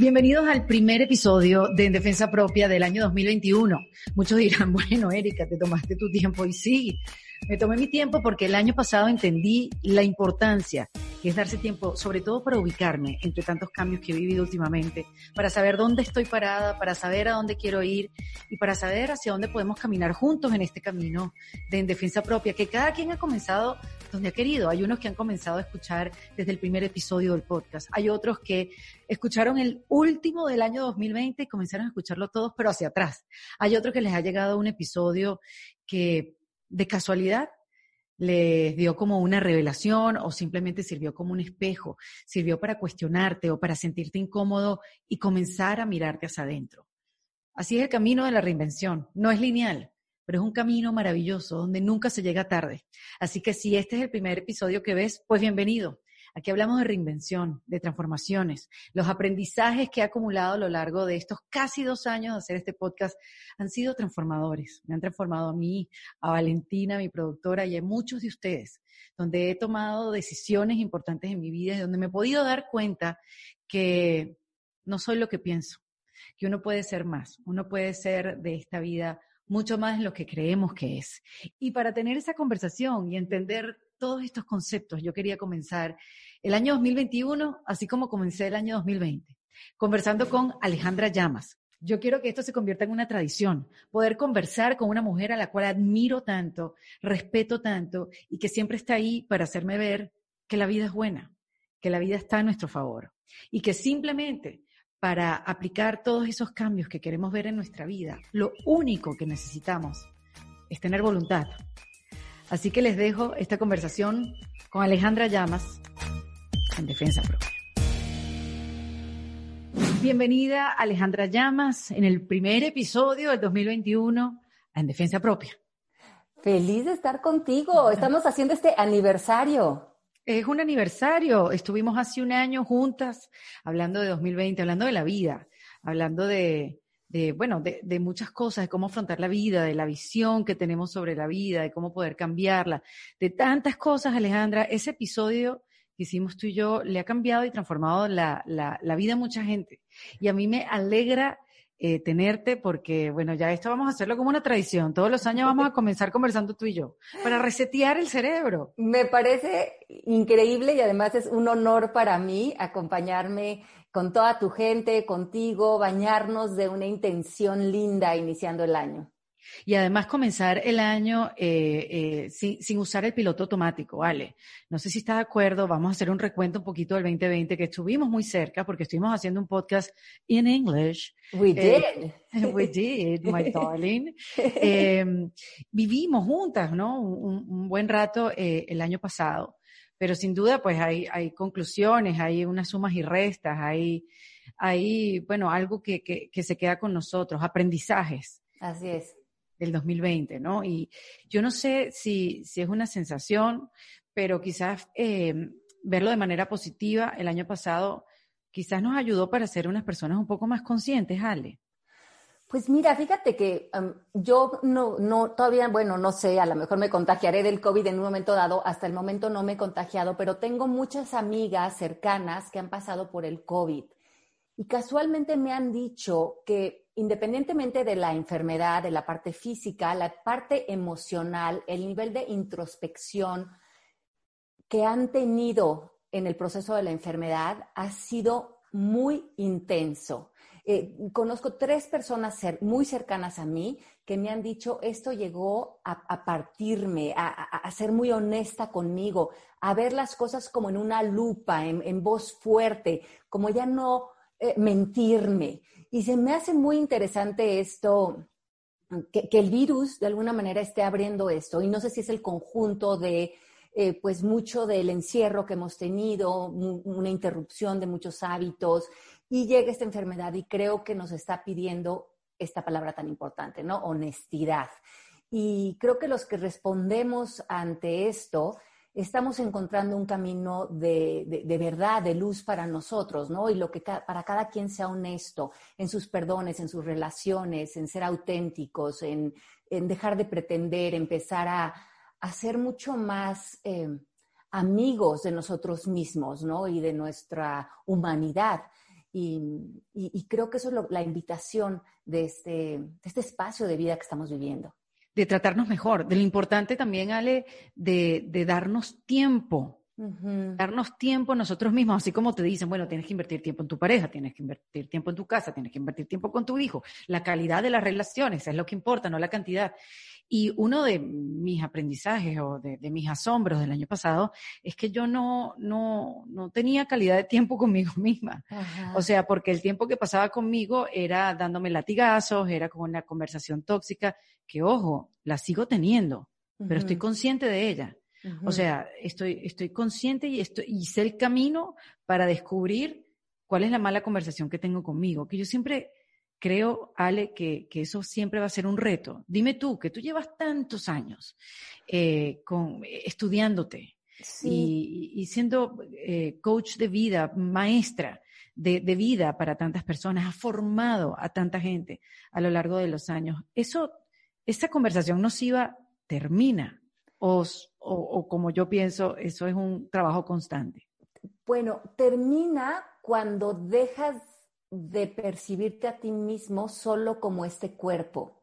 Bienvenidos al primer episodio de En Defensa Propia del año 2021. Muchos dirán, bueno, Erika, te tomaste tu tiempo y sí, me tomé mi tiempo porque el año pasado entendí la importancia es darse tiempo, sobre todo para ubicarme entre tantos cambios que he vivido últimamente, para saber dónde estoy parada, para saber a dónde quiero ir y para saber hacia dónde podemos caminar juntos en este camino de en defensa propia, que cada quien ha comenzado donde ha querido. Hay unos que han comenzado a escuchar desde el primer episodio del podcast. Hay otros que escucharon el último del año 2020 y comenzaron a escucharlo todos, pero hacia atrás. Hay otros que les ha llegado un episodio que de casualidad les dio como una revelación o simplemente sirvió como un espejo, sirvió para cuestionarte o para sentirte incómodo y comenzar a mirarte hacia adentro. Así es el camino de la reinvención. No es lineal, pero es un camino maravilloso donde nunca se llega tarde. Así que si este es el primer episodio que ves, pues bienvenido. Aquí hablamos de reinvención, de transformaciones. Los aprendizajes que he acumulado a lo largo de estos casi dos años de hacer este podcast han sido transformadores. Me han transformado a mí, a Valentina, mi productora, y a muchos de ustedes, donde he tomado decisiones importantes en mi vida y donde me he podido dar cuenta que no soy lo que pienso, que uno puede ser más, uno puede ser de esta vida mucho más de lo que creemos que es. Y para tener esa conversación y entender todos estos conceptos, yo quería comenzar el año 2021, así como comencé el año 2020, conversando con Alejandra Llamas. Yo quiero que esto se convierta en una tradición, poder conversar con una mujer a la cual admiro tanto, respeto tanto y que siempre está ahí para hacerme ver que la vida es buena, que la vida está a nuestro favor y que simplemente para aplicar todos esos cambios que queremos ver en nuestra vida, lo único que necesitamos es tener voluntad, Así que les dejo esta conversación con Alejandra Llamas en Defensa Propia. Bienvenida Alejandra Llamas en el primer episodio del 2021 en Defensa Propia. Feliz de estar contigo. Estamos haciendo este aniversario. Es un aniversario. Estuvimos hace un año juntas hablando de 2020, hablando de la vida, hablando de, de, bueno, de, de, muchas cosas, de cómo afrontar la vida, de la visión que tenemos sobre la vida, de cómo poder cambiarla, de tantas cosas, Alejandra. Ese episodio que hicimos tú y yo le ha cambiado y transformado la, la, vida a mucha gente. Y a mí me alegra eh, tenerte porque, bueno, ya esto vamos a hacerlo como una tradición. Todos los años vamos a comenzar conversando tú y yo para resetear el cerebro. Me parece increíble y además es un honor para mí acompañarme con toda tu gente, contigo, bañarnos de una intención linda iniciando el año. Y además comenzar el año eh, eh, sin, sin, usar el piloto automático, ¿vale? No sé si estás de acuerdo, vamos a hacer un recuento un poquito del 2020, que estuvimos muy cerca porque estuvimos haciendo un podcast in English. We eh, did. we did, my darling. Em, vivimos juntas, ¿no? Un, un buen rato el año pasado pero sin duda pues hay, hay conclusiones, hay unas sumas y restas, hay, hay bueno, algo que, que, que se queda con nosotros, aprendizajes. Así es. Del 2020, ¿no? Y yo no sé si, si es una sensación, pero quizás eh, verlo de manera positiva el año pasado quizás nos ayudó para ser unas personas un poco más conscientes, Ale. Pues mira, fíjate que yo no, no, todavía, bueno, no sé, a lo mejor me contagiaré del COVID en un momento dado, hasta el momento no me he contagiado, pero tengo muchas amigas cercanas que han pasado por el COVID y casualmente me han dicho que independientemente de la enfermedad, de la parte física, la parte emocional, el nivel de introspección que han tenido en el proceso de la enfermedad ha sido muy intenso. Eh, conozco tres personas muy cercanas a mí que me han dicho, esto llegó a, partirme, a, ser muy honesta conmigo, a ver las cosas como en una lupa, en, voz fuerte, como ya no eh, mentirme. Y se me hace muy interesante esto, que, el virus de alguna manera esté abriendo esto. Y no sé si es el conjunto de, eh, pues, mucho del encierro que hemos tenido, una interrupción de muchos hábitos y llega esta enfermedad y creo que nos está pidiendo esta palabra tan importante, ¿no? Honestidad. Y creo que los que respondemos ante esto estamos encontrando un camino de, de, verdad, de luz para nosotros, ¿no? Y lo que para cada quien sea honesto en sus perdones, en sus relaciones, en ser auténticos, en, en dejar de pretender, empezar a, a ser mucho más eh, amigos de nosotros mismos, ¿no? Y de nuestra humanidad. Y, creo que eso es la invitación de este, de este espacio de vida que estamos viviendo. De tratarnos mejor, de lo importante también, Ale, de, de darnos tiempo, Darnos tiempo nosotros mismos, así como te dicen, bueno, tienes que invertir tiempo en tu pareja, tienes que invertir tiempo en tu casa, tienes que invertir tiempo con tu hijo. La calidad de las relaciones es lo que importa, no la cantidad. Y uno de mis aprendizajes o de, mis asombros del año pasado es que yo no, no, no tenía calidad de tiempo conmigo misma. O sea, porque el tiempo que pasaba conmigo era dándome latigazos, era con una conversación tóxica, que ojo, la sigo teniendo, pero estoy consciente de ella. O sea, estoy, estoy consciente y, estoy, y sé el camino para descubrir cuál es la mala conversación que tengo conmigo. Que yo siempre creo, Ale, que, que, eso siempre va a ser un reto. Dime tú, que tú llevas tantos años eh, con, estudiándote y, siendo eh, coach de vida, maestra de, de, vida para tantas personas, has formado a tanta gente a lo largo de los años. Eso, esa conversación nociva termina o, o, o como yo pienso, eso es un trabajo constante. Bueno, termina cuando dejas de percibirte a ti mismo solo como este cuerpo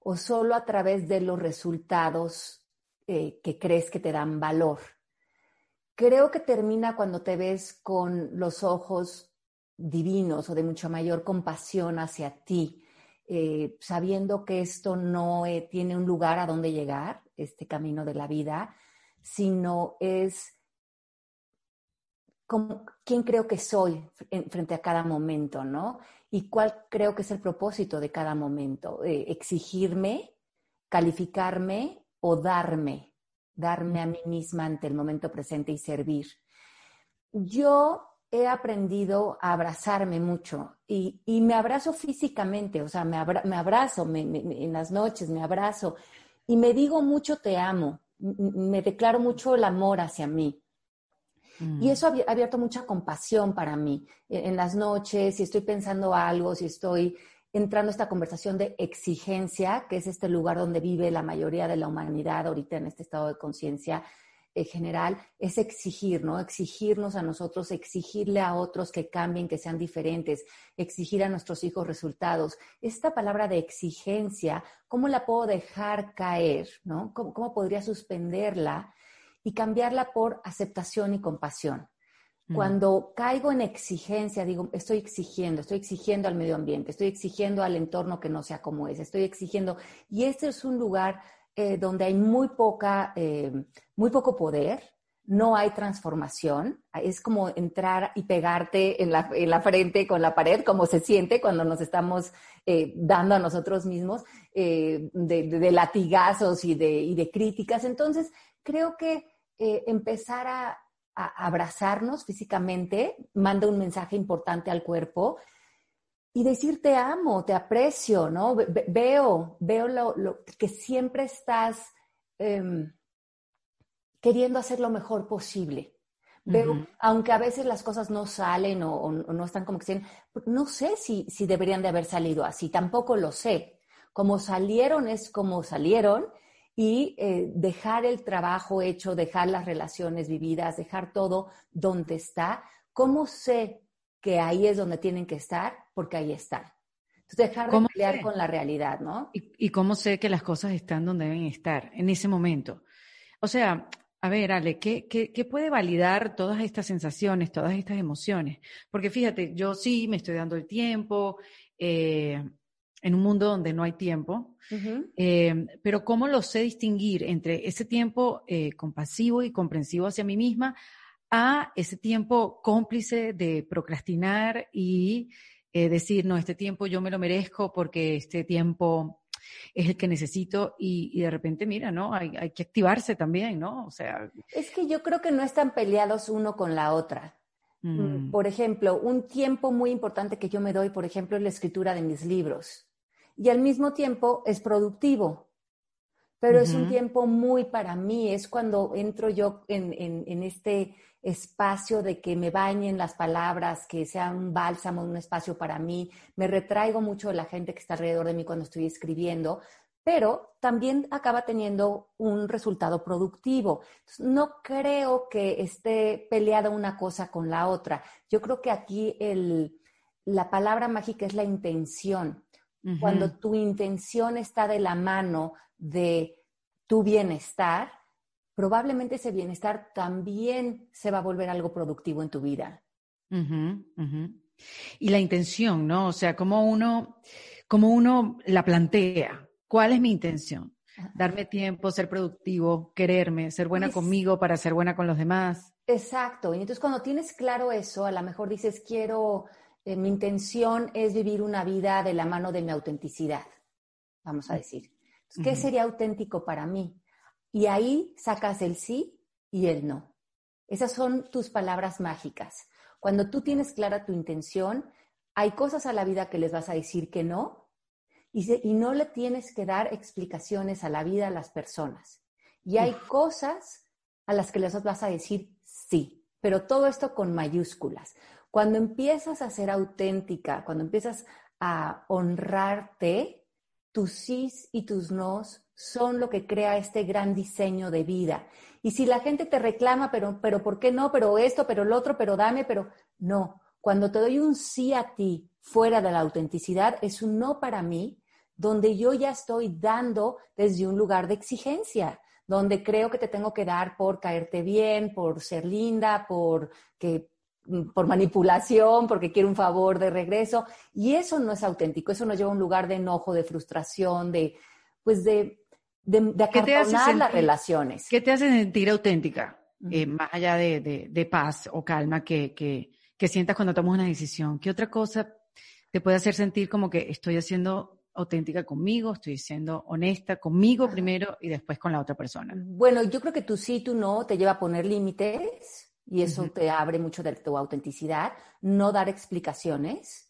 o solo a través de los resultados eh, que crees que te dan valor. Creo que termina cuando te ves con los ojos divinos o de mucha mayor compasión hacia ti, eh, sabiendo que esto no eh, tiene un lugar a donde llegar, este camino de la vida, sino es quién creo que soy frente a cada momento, ¿no? Y cuál creo que es el propósito de cada momento. Eh, exigirme, calificarme o darme, darme a mí misma ante el momento presente y servir. Yo he aprendido a abrazarme mucho y, me abrazo físicamente, o sea, me, abrazo en las noches, me abrazo y me digo mucho te amo, me declaro mucho el amor hacia mí. Y mm. eso ha abierto mucha compasión para mí. E, en las noches, si estoy pensando algo, si estoy entrando a esta conversación de exigencia, que es este lugar donde vive la mayoría de la humanidad ahorita en este estado de conciencia eh, general, es exigir, ¿no? Exigirnos a nosotros, exigirle a otros que cambien, que sean diferentes, exigir a nuestros hijos resultados. Esta palabra de exigencia, ¿cómo la puedo dejar caer, ¿no? cómo podría suspenderla? Y cambiarla por aceptación y compasión. Mm. Cuando caigo en exigencia, digo, estoy exigiendo, estoy exigiendo al medio ambiente, estoy exigiendo al entorno que no sea como es, estoy exigiendo, y este es un lugar eh, donde hay muy poca, eh, muy poco poder, no hay transformación, es como entrar y pegarte en la, frente con la pared, como se siente cuando nos estamos eh, dando a nosotros mismos de, latigazos y de, y de críticas. Entonces, creo que eh, empezar a, abrazarnos físicamente manda un mensaje importante al cuerpo y decir te amo, te aprecio, ¿no? veo, veo lo, que siempre estás em, queriendo hacer lo mejor posible. Veo, aunque a veces las cosas no salen o, no están como que sean, no sé si, si deberían de haber salido así, tampoco lo sé. Como salieron es como salieron y eh, dejar el trabajo hecho, dejar las relaciones vividas, dejar todo donde está. ¿Cómo sé que ahí es donde tienen que estar? Porque ahí están. Entonces, dejar de pelear con la realidad, ¿no? ¿Y, cómo sé que las cosas están donde deben estar en ese momento? O sea, a ver, Ale, ¿qué, qué, puede validar todas estas sensaciones, todas estas emociones? Porque fíjate, yo sí me estoy dando el tiempo, eh, en un mundo donde no hay tiempo, eh, pero ¿cómo lo sé distinguir entre ese tiempo eh, compasivo y comprensivo hacia mí misma a ese tiempo cómplice de procrastinar y eh, decir, no, este tiempo yo me lo merezco porque este tiempo es el que necesito y, de repente, mira, ¿no? Hay, hay, que activarse también, ¿no? O sea... Es que yo creo que no están peleados uno con la otra. Mm. Por ejemplo, un tiempo muy importante que yo me doy, por ejemplo, es la escritura de mis libros y al mismo tiempo es productivo. Pero es un tiempo muy para mí, es cuando entro yo en, este espacio de que me bañen las palabras, que sea un bálsamo, un espacio para mí. Me retraigo mucho de la gente que está alrededor de mí cuando estoy escribiendo, pero también acaba teniendo un resultado productivo. no creo que esté peleada una cosa con la otra. Yo creo que aquí el, la palabra mágica es la intención. Cuando tu intención está de la mano de tu bienestar, probablemente ese bienestar también se va a volver algo productivo en tu vida. Y la intención, ¿no? O sea, cómo uno, cómo uno la plantea. ¿Cuál es mi intención? Darme tiempo, ser productivo, quererme, ser buena conmigo para ser buena con los demás. Exacto. Y entonces cuando tienes claro eso, a lo mejor dices, quiero, eh, mi intención es vivir una vida de la mano de mi autenticidad, vamos a decir. ¿Qué sería auténtico para mí? Y ahí sacas el sí y el no. Esas son tus palabras mágicas. Cuando tú tienes clara tu intención, hay cosas a la vida que les vas a decir que no y, no le tienes que dar explicaciones a la vida a las personas. Y hay cosas a las que les vas a decir sí, pero todo esto con mayúsculas. Cuando empiezas a ser auténtica, cuando empiezas a honrarte, tus sís y tus nos son lo que crea este gran diseño de vida. Y si la gente te reclama, pero, pero ¿por qué no? Pero esto, pero lo otro, pero dame, pero no. Cuando te doy un sí a ti fuera de la autenticidad, es un no para mí, donde yo ya estoy dando desde un lugar de exigencia, donde creo que te tengo que dar por caerte bien, por ser linda, por que por manipulación, porque quiero un favor de regreso. Y eso no es auténtico, eso nos lleva a un lugar de enojo, de frustración, de, pues de, de, de las relaciones. ¿Qué te hace sentir auténtica? Eh, más allá de, de, paz o calma que, que, que sientas cuando tomas una decisión. ¿Qué otra cosa te puede hacer sentir como que estoy haciendo auténtica conmigo, estoy siendo honesta conmigo primero y después con la otra persona. Bueno, yo creo que tu sí, tu no te lleva a poner límites y eso te abre mucho de tu autenticidad. No dar explicaciones.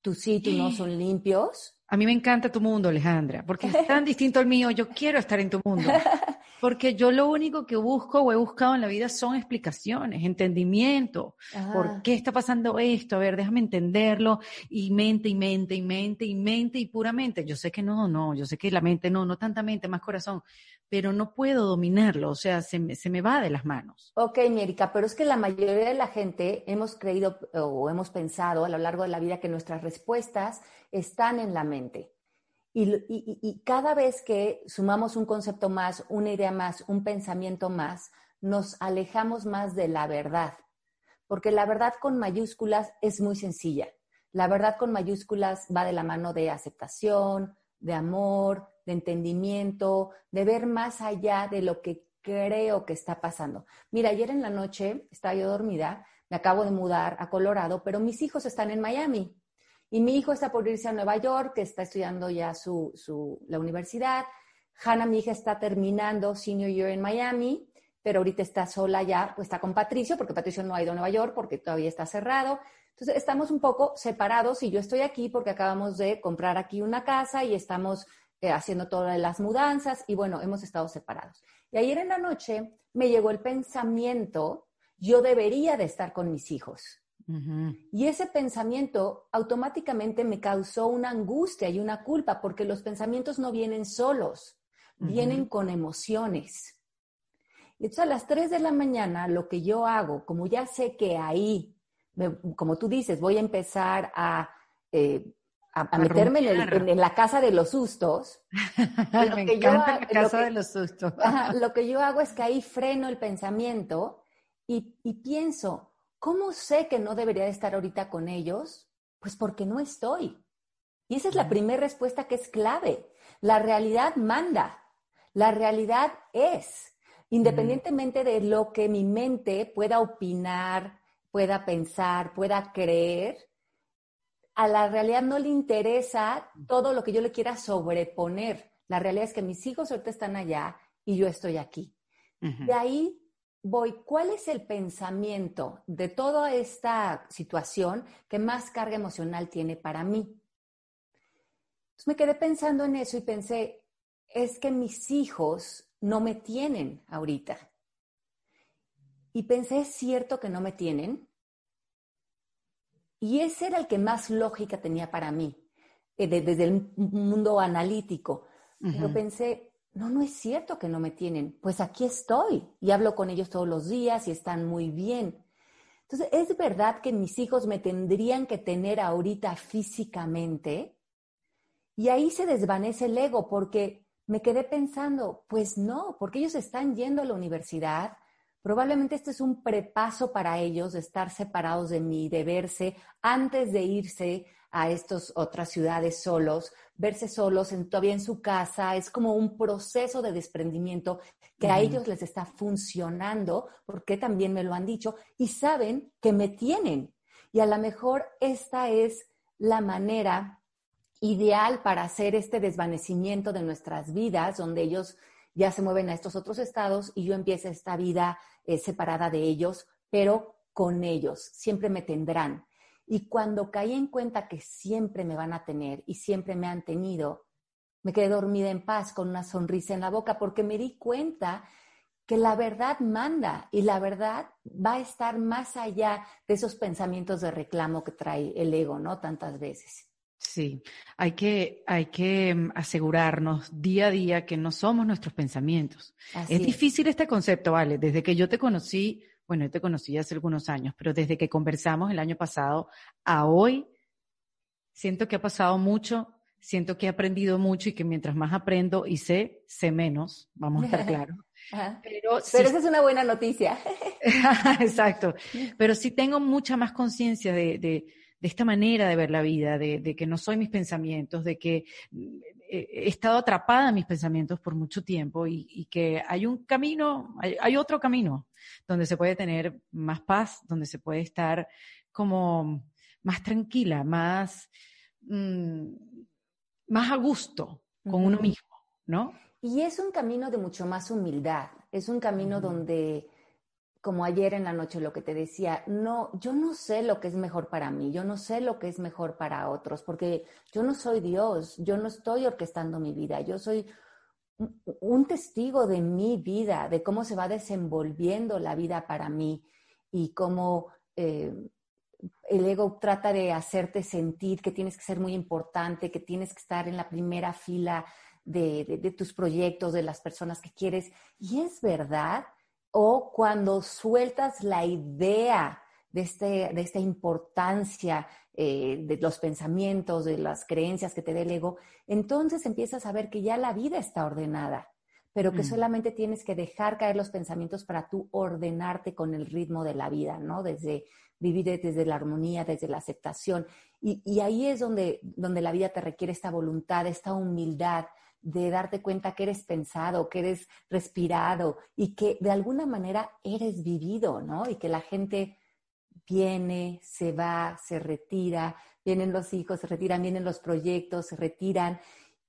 Tu sí, tu no son limpios. A mí me encanta tu mundo, Alejandra, porque es tan distinto al mío. Yo quiero estar en tu mundo. Porque yo lo único que busco o he buscado en la vida son explicaciones, entendimiento. ¿Por qué está pasando esto? A ver, déjame entenderlo. Y mente, y mente, y mente, y mente, y puramente. Yo sé que no, no, yo sé que la mente no, no tanta mente, más corazón. Pero no puedo dominarlo, o sea, se me, se me va de las manos. Ok, Mérica, pero es que la mayoría de la gente hemos creído o hemos pensado a lo largo de la vida que nuestras respuestas están en la mente. Y, cada vez que sumamos un concepto más, una idea más, un pensamiento más, nos alejamos más de la verdad. Porque la verdad con mayúsculas es muy sencilla. La verdad con mayúsculas va de la mano de aceptación, de amor, de entendimiento, de ver más allá de lo que creo que está pasando. Mira, ayer en la noche estaba yo dormida, me acabo de mudar a Colorado, pero mis hijos están en Miami. Y mi hijo está por irse a Nueva York, que está estudiando ya su, su, la universidad. Hannah, mi hija, está terminando senior year en Miami, pero ahorita está sola ya, pues está con Patricio, porque Patricio no ha ido a Nueva York porque todavía está cerrado. Entonces, estamos un poco separados y yo estoy aquí porque acabamos de comprar aquí una casa y estamos eh, haciendo todas las mudanzas y bueno, hemos estado separados. Y ayer en la noche me llegó el pensamiento, yo debería de estar con mis hijos. Y ese pensamiento automáticamente me causó una angustia y una culpa porque los pensamientos no vienen solos, vienen con emociones. Y entonces a las 3 de la mañana lo que yo hago, como ya sé que ahí, como tú dices, voy a empezar a, eh, a, meterme en, la casa de los sustos. me encanta la casa de los sustos. lo que yo hago es que ahí freno el pensamiento y, y pienso, ¿Cómo sé que no debería de estar ahorita con ellos? Pues porque no estoy. Y esa es la primera respuesta que es clave. La realidad manda. La realidad es. Independientemente de lo que mi mente pueda opinar, pueda pensar, pueda creer, a la realidad no le interesa todo lo que yo le quiera sobreponer. La realidad es que mis hijos ahorita están allá y yo estoy aquí. De ahí voy, ¿cuál es el pensamiento de toda esta situación que más carga emocional tiene para mí? Entonces me quedé pensando en eso y pensé, es que mis hijos no me tienen ahorita. Y pensé, ¿es cierto que no me tienen? Y ese era el que más lógica tenía para mí, eh, desde el mundo analítico. Pero pensé, no, no es cierto que no me tienen. Pues aquí estoy y hablo con ellos todos los días y están muy bien. Entonces, ¿es verdad que mis hijos me tendrían que tener ahorita físicamente? Y ahí se desvanece el ego porque me quedé pensando, pues no, porque ellos están yendo a la universidad, Probablemente este es un prepaso para ellos de estar separados de mí, de verse antes de irse a estas otras ciudades solos, verse solos en, todavía en su casa, es como un proceso de desprendimiento que a ellos les está funcionando, porque también me lo han dicho, y saben que me tienen. Y a lo mejor esta es la manera ideal para hacer este desvanecimiento de nuestras vidas, donde ellos ya se mueven a estos otros estados y yo empiezo esta vida eh, separada de ellos, pero con ellos, siempre me tendrán. Y cuando caí en cuenta que siempre me van a tener y siempre me han tenido, me quedé dormida en paz con una sonrisa en la boca porque me di cuenta que la verdad manda y la verdad va a estar más allá de esos pensamientos de reclamo que trae el ego, ¿no? Tantas veces. Sí, hay que, hay que mm, asegurarnos día a día que no somos nuestros pensamientos. es difícil este concepto, ¿vale? Desde que yo te conocí, bueno, yo te conocí hace algunos años, pero desde que conversamos el año pasado a hoy, siento que ha pasado mucho, siento que he aprendido mucho y que mientras más aprendo y sé, sé menos, vamos a estar claros. Pero, esa es una buena noticia. Exacto. Pero sí tengo mucha más conciencia de, de de esta manera de ver la vida, de, que no soy mis pensamientos, de que he estado atrapada en mis pensamientos por mucho tiempo y, que hay un camino, hay, otro camino donde se puede tener más paz, donde se puede estar como más tranquila, más, mm, más a gusto con uno mismo, ¿no? Y es un camino de mucho más humildad, es un camino donde como ayer en la noche lo que te decía, no, yo no sé lo que es mejor para mí, yo no sé lo que es mejor para otros, porque yo no soy Dios, yo no estoy orquestando mi vida, yo soy un testigo de mi vida, de cómo se va desenvolviendo la vida para mí y cómo eh, el ego trata de hacerte sentir que tienes que ser muy importante, que tienes que estar en la primera fila de, de tus proyectos, de las personas que quieres. Y es verdad, o cuando sueltas la idea de, este, de esta importancia eh, de los pensamientos, de las creencias que te dé el ego, entonces empiezas a ver que ya la vida está ordenada, pero que mm. solamente tienes que dejar caer los pensamientos para tú ordenarte con el ritmo de la vida, ¿no? Desde vivir desde la armonía, desde la aceptación. Y, y ahí es donde, donde la vida te requiere esta voluntad, esta humildad, de darte cuenta que eres pensado, que eres respirado y que de alguna manera eres vivido, ¿no? Y que la gente viene, se va, se retira, vienen los hijos, se retiran, vienen los proyectos, se retiran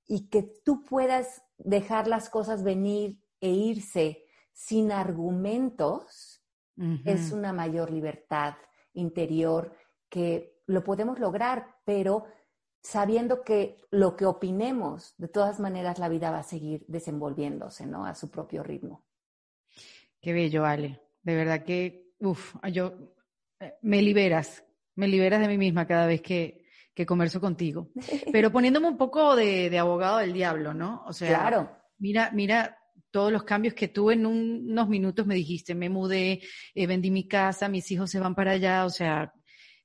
y que tú puedas dejar las cosas venir e irse sin argumentos es una mayor libertad interior que lo podemos lograr, pero sabiendo que lo que opinemos, de todas maneras la vida va a seguir desenvolviéndose, ¿no? A su propio ritmo. Qué bello, Ale. De verdad que, uff, yo, eh, me liberas, me liberas de mí misma cada vez que, que converso contigo. Pero poniéndome un poco de, abogado del diablo, ¿no? O sea, claro. mira, mira todos los cambios que tuve en unos minutos me dijiste, me mudé, eh, vendí mi casa, mis hijos se van para allá, o sea,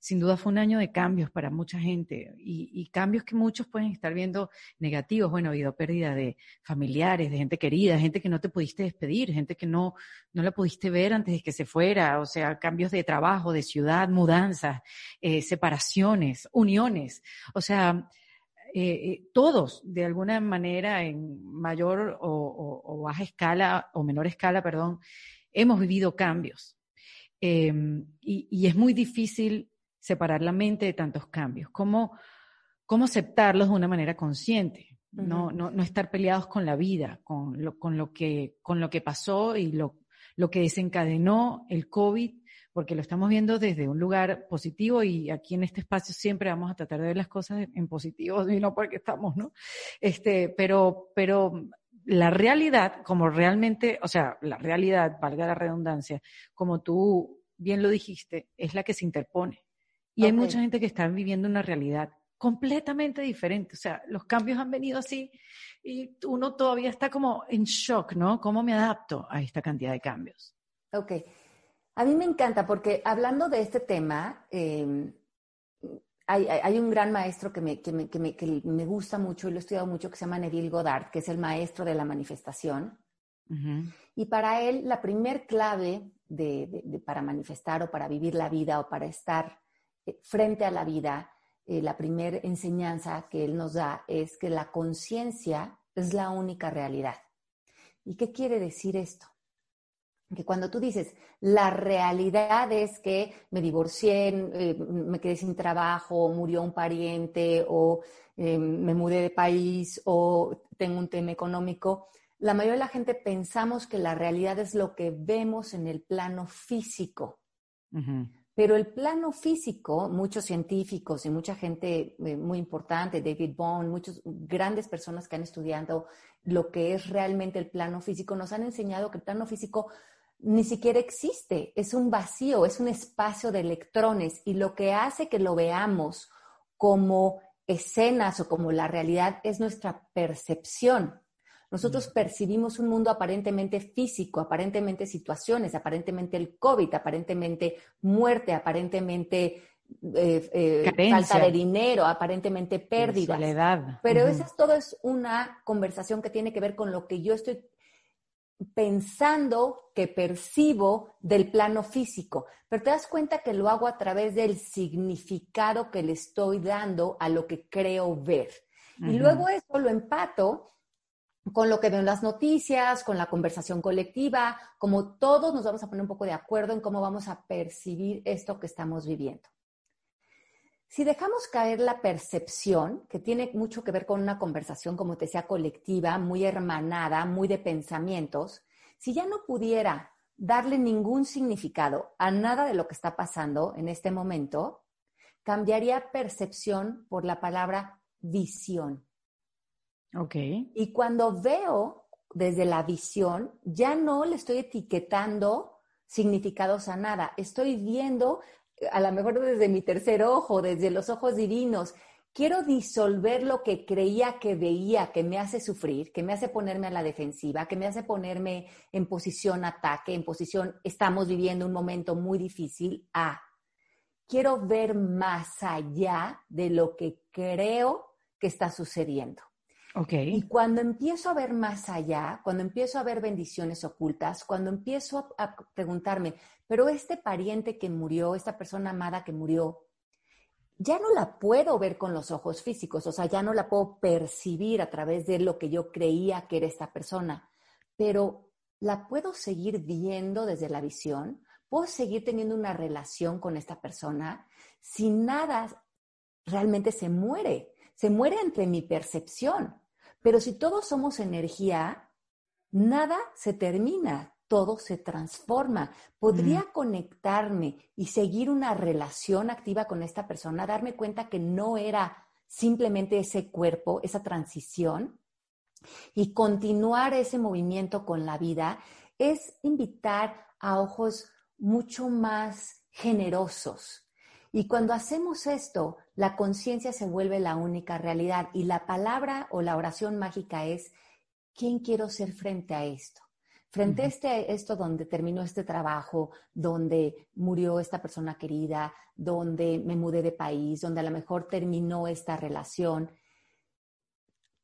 sin duda fue un año de cambios para mucha gente y, cambios que muchos pueden estar viendo negativos. Bueno, ha habido pérdida de familiares, de gente querida, gente que no te pudiste despedir, gente que no, no la pudiste ver antes de que se fuera, o sea, cambios de trabajo, de ciudad, mudanzas, eh, separaciones, uniones. O sea, eh, eh, todos, de alguna manera, en mayor o, baja escala, o menor escala, perdón, hemos vivido cambios. Em, y, es muy difícil separar la mente de tantos cambios, cómo, cómo aceptarlos de una manera consciente, no, no, no, estar peleados con la vida, con lo, con lo, que, con lo que pasó y lo, lo que desencadenó el COVID, porque lo estamos viendo desde un lugar positivo y aquí en este espacio siempre vamos a tratar de ver las cosas en positivo y no porque estamos, ¿no? Este, pero, pero la realidad, como realmente, o sea, la realidad, valga la redundancia, como tú bien lo dijiste, es la que se interpone. Y hay mucha gente que está viviendo una realidad completamente diferente. O sea, los cambios han venido así y uno todavía está como en shock, ¿no? ¿Cómo me adapto a esta cantidad de cambios? Ok. A mí me encanta porque hablando de este tema, em, hay, un gran maestro que me, que, me, gusta mucho y lo he estudiado mucho que se llama Neville Goddard, que es el maestro de la manifestación. Y para él, la primer clave para manifestar o para vivir la vida o para estar eh, frente a la vida, eh, la primera enseñanza que él nos da es que la conciencia es la única realidad. ¿Y qué quiere decir esto? que cuando tú dices, la realidad es que me divorcié, eh, me quedé sin trabajo, murió un pariente, o eh, me mudé de país, o tengo un tema económico, la mayoría de la gente pensamos que la realidad es lo que vemos en el plano físico. Pero el plano físico, muchos científicos y mucha gente eh, muy importante, David Bond, muchas grandes personas que han estudiado lo que es realmente el plano físico, nos han enseñado que el plano físico ni siquiera existe, es un vacío, es un espacio de electrones y lo que hace que lo veamos como escenas o como la realidad es nuestra percepción. Nosotros percibimos un mundo aparentemente físico, aparentemente situaciones, aparentemente el COVID, aparentemente muerte, aparentemente eh, eh, falta de dinero, aparentemente pérdidas. Soledad. Pero esa es, todo es una conversación que tiene que ver con lo que yo estoy pensando que percibo del plano físico, pero te das cuenta que lo hago a través del significado que le estoy dando a lo que creo ver. Y luego eso lo empato con lo que veo en las noticias, con la conversación colectiva, como todos nos vamos a poner un poco de acuerdo en cómo vamos a percibir esto que estamos viviendo. Si dejamos caer la percepción, que tiene mucho que ver con una conversación, como te decía, colectiva, muy hermanada, muy de pensamientos, si ya no pudiera darle ningún significado a nada de lo que está pasando en este momento, cambiaría percepción por la palabra visión. Ok. Y cuando veo desde la visión, ya no le estoy etiquetando significados a nada, estoy viendo a lo mejor desde mi tercer ojo, desde los ojos divinos. Quiero disolver lo que creía que veía, que me hace sufrir, que me hace ponerme a la defensiva, que me hace ponerme en posición ataque, en posición estamos viviendo un momento muy difícil. A. quiero ver más allá de lo que creo que está sucediendo. Y cuando empiezo a ver más allá, cuando empiezo a ver bendiciones ocultas, cuando empiezo a, preguntarme, pero este pariente que murió, esta persona amada que murió, ya no la puedo ver con los ojos físicos, o sea, ya no la puedo percibir a través de lo que yo creía que era esta persona, pero la puedo seguir viendo desde la visión, puedo seguir teniendo una relación con esta persona, si nada realmente se muere, se muere entre mi percepción. Pero si todos somos energía, nada se termina, todo se transforma. Podría conectarme y seguir una relación activa con esta persona, darme cuenta que no era simplemente ese cuerpo, esa transición, y continuar ese movimiento con la vida, es invitar a ojos mucho más generosos. Y cuando hacemos esto, la conciencia se vuelve la única realidad y la palabra o la oración mágica es, ¿quién quiero ser frente a esto? Frente a este, esto donde terminó este trabajo, donde murió esta persona querida, donde me mudé de país, donde a lo mejor terminó esta relación,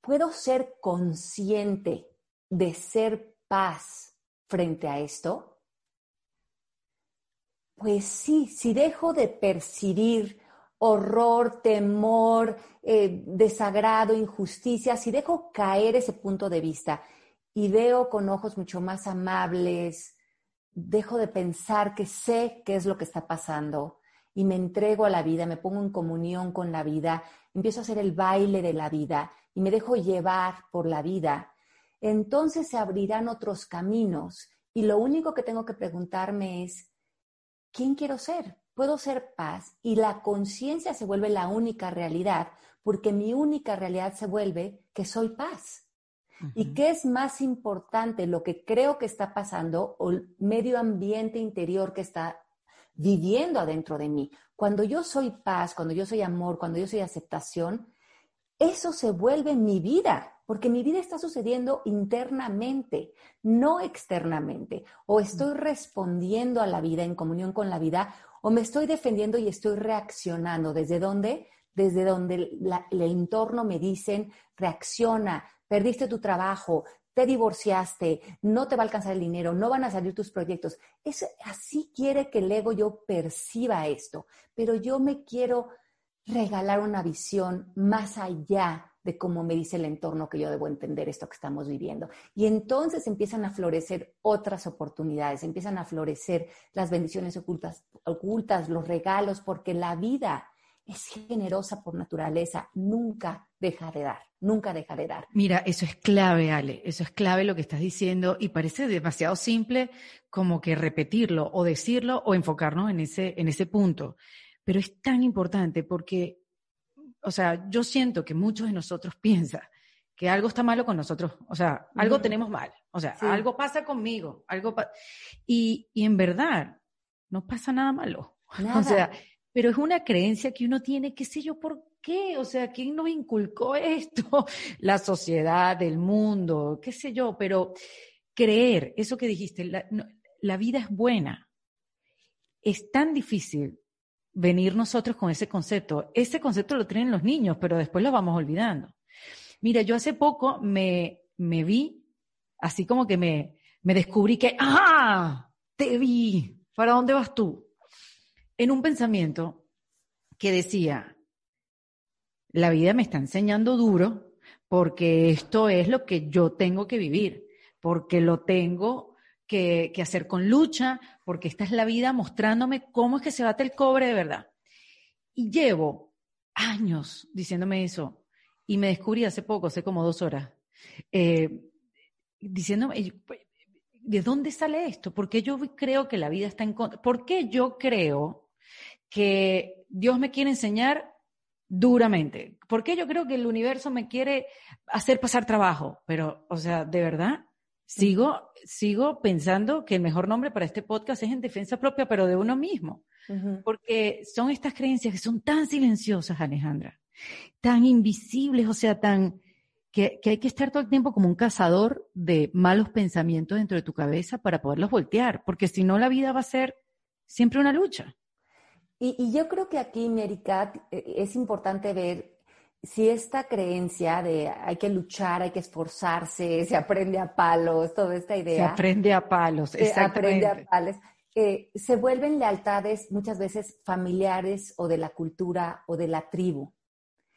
¿puedo ser consciente de ser paz frente a esto? Pues sí, si dejo de percibir horror, temor, eh, desagrado, injusticia, si dejo caer ese punto de vista y veo con ojos mucho más amables, dejo de pensar que sé qué es lo que está pasando y me entrego a la vida, me pongo en comunión con la vida, empiezo a hacer el baile de la vida y me dejo llevar por la vida, entonces se abrirán otros caminos y lo único que tengo que preguntarme es, ¿quién quiero ser? puedo ser paz y la conciencia se vuelve la única realidad, porque mi única realidad se vuelve que soy paz. ¿Y qué es más importante, lo que creo que está pasando o el medio ambiente interior que está viviendo adentro de mí? Cuando yo soy paz, cuando yo soy amor, cuando yo soy aceptación, eso se vuelve mi vida, porque mi vida está sucediendo internamente, no externamente. O estoy respondiendo a la vida en comunión con la vida, o me estoy defendiendo y estoy reaccionando. ¿Desde dónde? Desde donde el entorno me dicen, reacciona, perdiste tu trabajo, te divorciaste, no te va a alcanzar el dinero, no van a salir tus proyectos. Es, así quiere que el ego yo perciba esto, pero yo me quiero regalar una visión más allá de cómo me dice el entorno que yo debo entender esto que estamos viviendo. Y entonces empiezan a florecer otras oportunidades, empiezan a florecer las bendiciones ocultas, ocultas los regalos, porque la vida es generosa por naturaleza, nunca deja de dar, nunca deja de dar. Mira, eso es clave, Ale, eso es clave lo que estás diciendo y parece demasiado simple como que repetirlo o decirlo o enfocarnos en ese, en ese punto pero es tan importante porque, o sea, yo siento que muchos de nosotros piensan que algo está malo con nosotros, o sea, algo tenemos mal, o sea, algo pasa conmigo, algo y, y, en verdad no pasa nada malo, o sea, pero es una creencia que uno tiene, qué sé yo, por qué, o sea, ¿quién nos inculcó esto? La sociedad, el mundo, qué sé yo, pero creer, eso que dijiste, la, la vida es buena, es tan difícil venir nosotros con ese concepto. Ese concepto lo tienen los niños, pero después lo vamos olvidando. Mira, yo hace poco me, me vi, así como que me, me descubrí que, ¡ah! Te vi. ¿Para dónde vas tú? En un pensamiento que decía, la vida me está enseñando duro porque esto es lo que yo tengo que vivir, porque lo tengo que, hacer con lucha, porque esta es la vida mostrándome cómo es que se bate el cobre de verdad. Y llevo años diciéndome eso, y me descubrí hace poco, hace como dos horas, eh, diciéndome, ¿de dónde sale esto? ¿Por qué yo creo que la vida está en contra? ¿Por qué yo creo que Dios me quiere enseñar duramente? ¿Por qué yo creo que el universo me quiere hacer pasar trabajo? Pero, o sea, de verdad, sigo, sigo pensando que el mejor nombre para este podcast es en defensa propia, pero de uno mismo. Porque son estas creencias que son tan silenciosas, Alejandra, tan invisibles, o sea, tan que, que, hay que estar todo el tiempo como un cazador de malos pensamientos dentro de tu cabeza para poderlos voltear, porque si no la vida va a ser siempre una lucha. Y, y yo creo que aquí, Mericat, eh, es importante ver si esta creencia de hay que luchar, hay que esforzarse, se aprende a palos, toda esta idea. Se aprende a palos, exactamente. Se aprende a palos. Eh, se vuelven lealtades muchas veces familiares o de la cultura o de la tribu.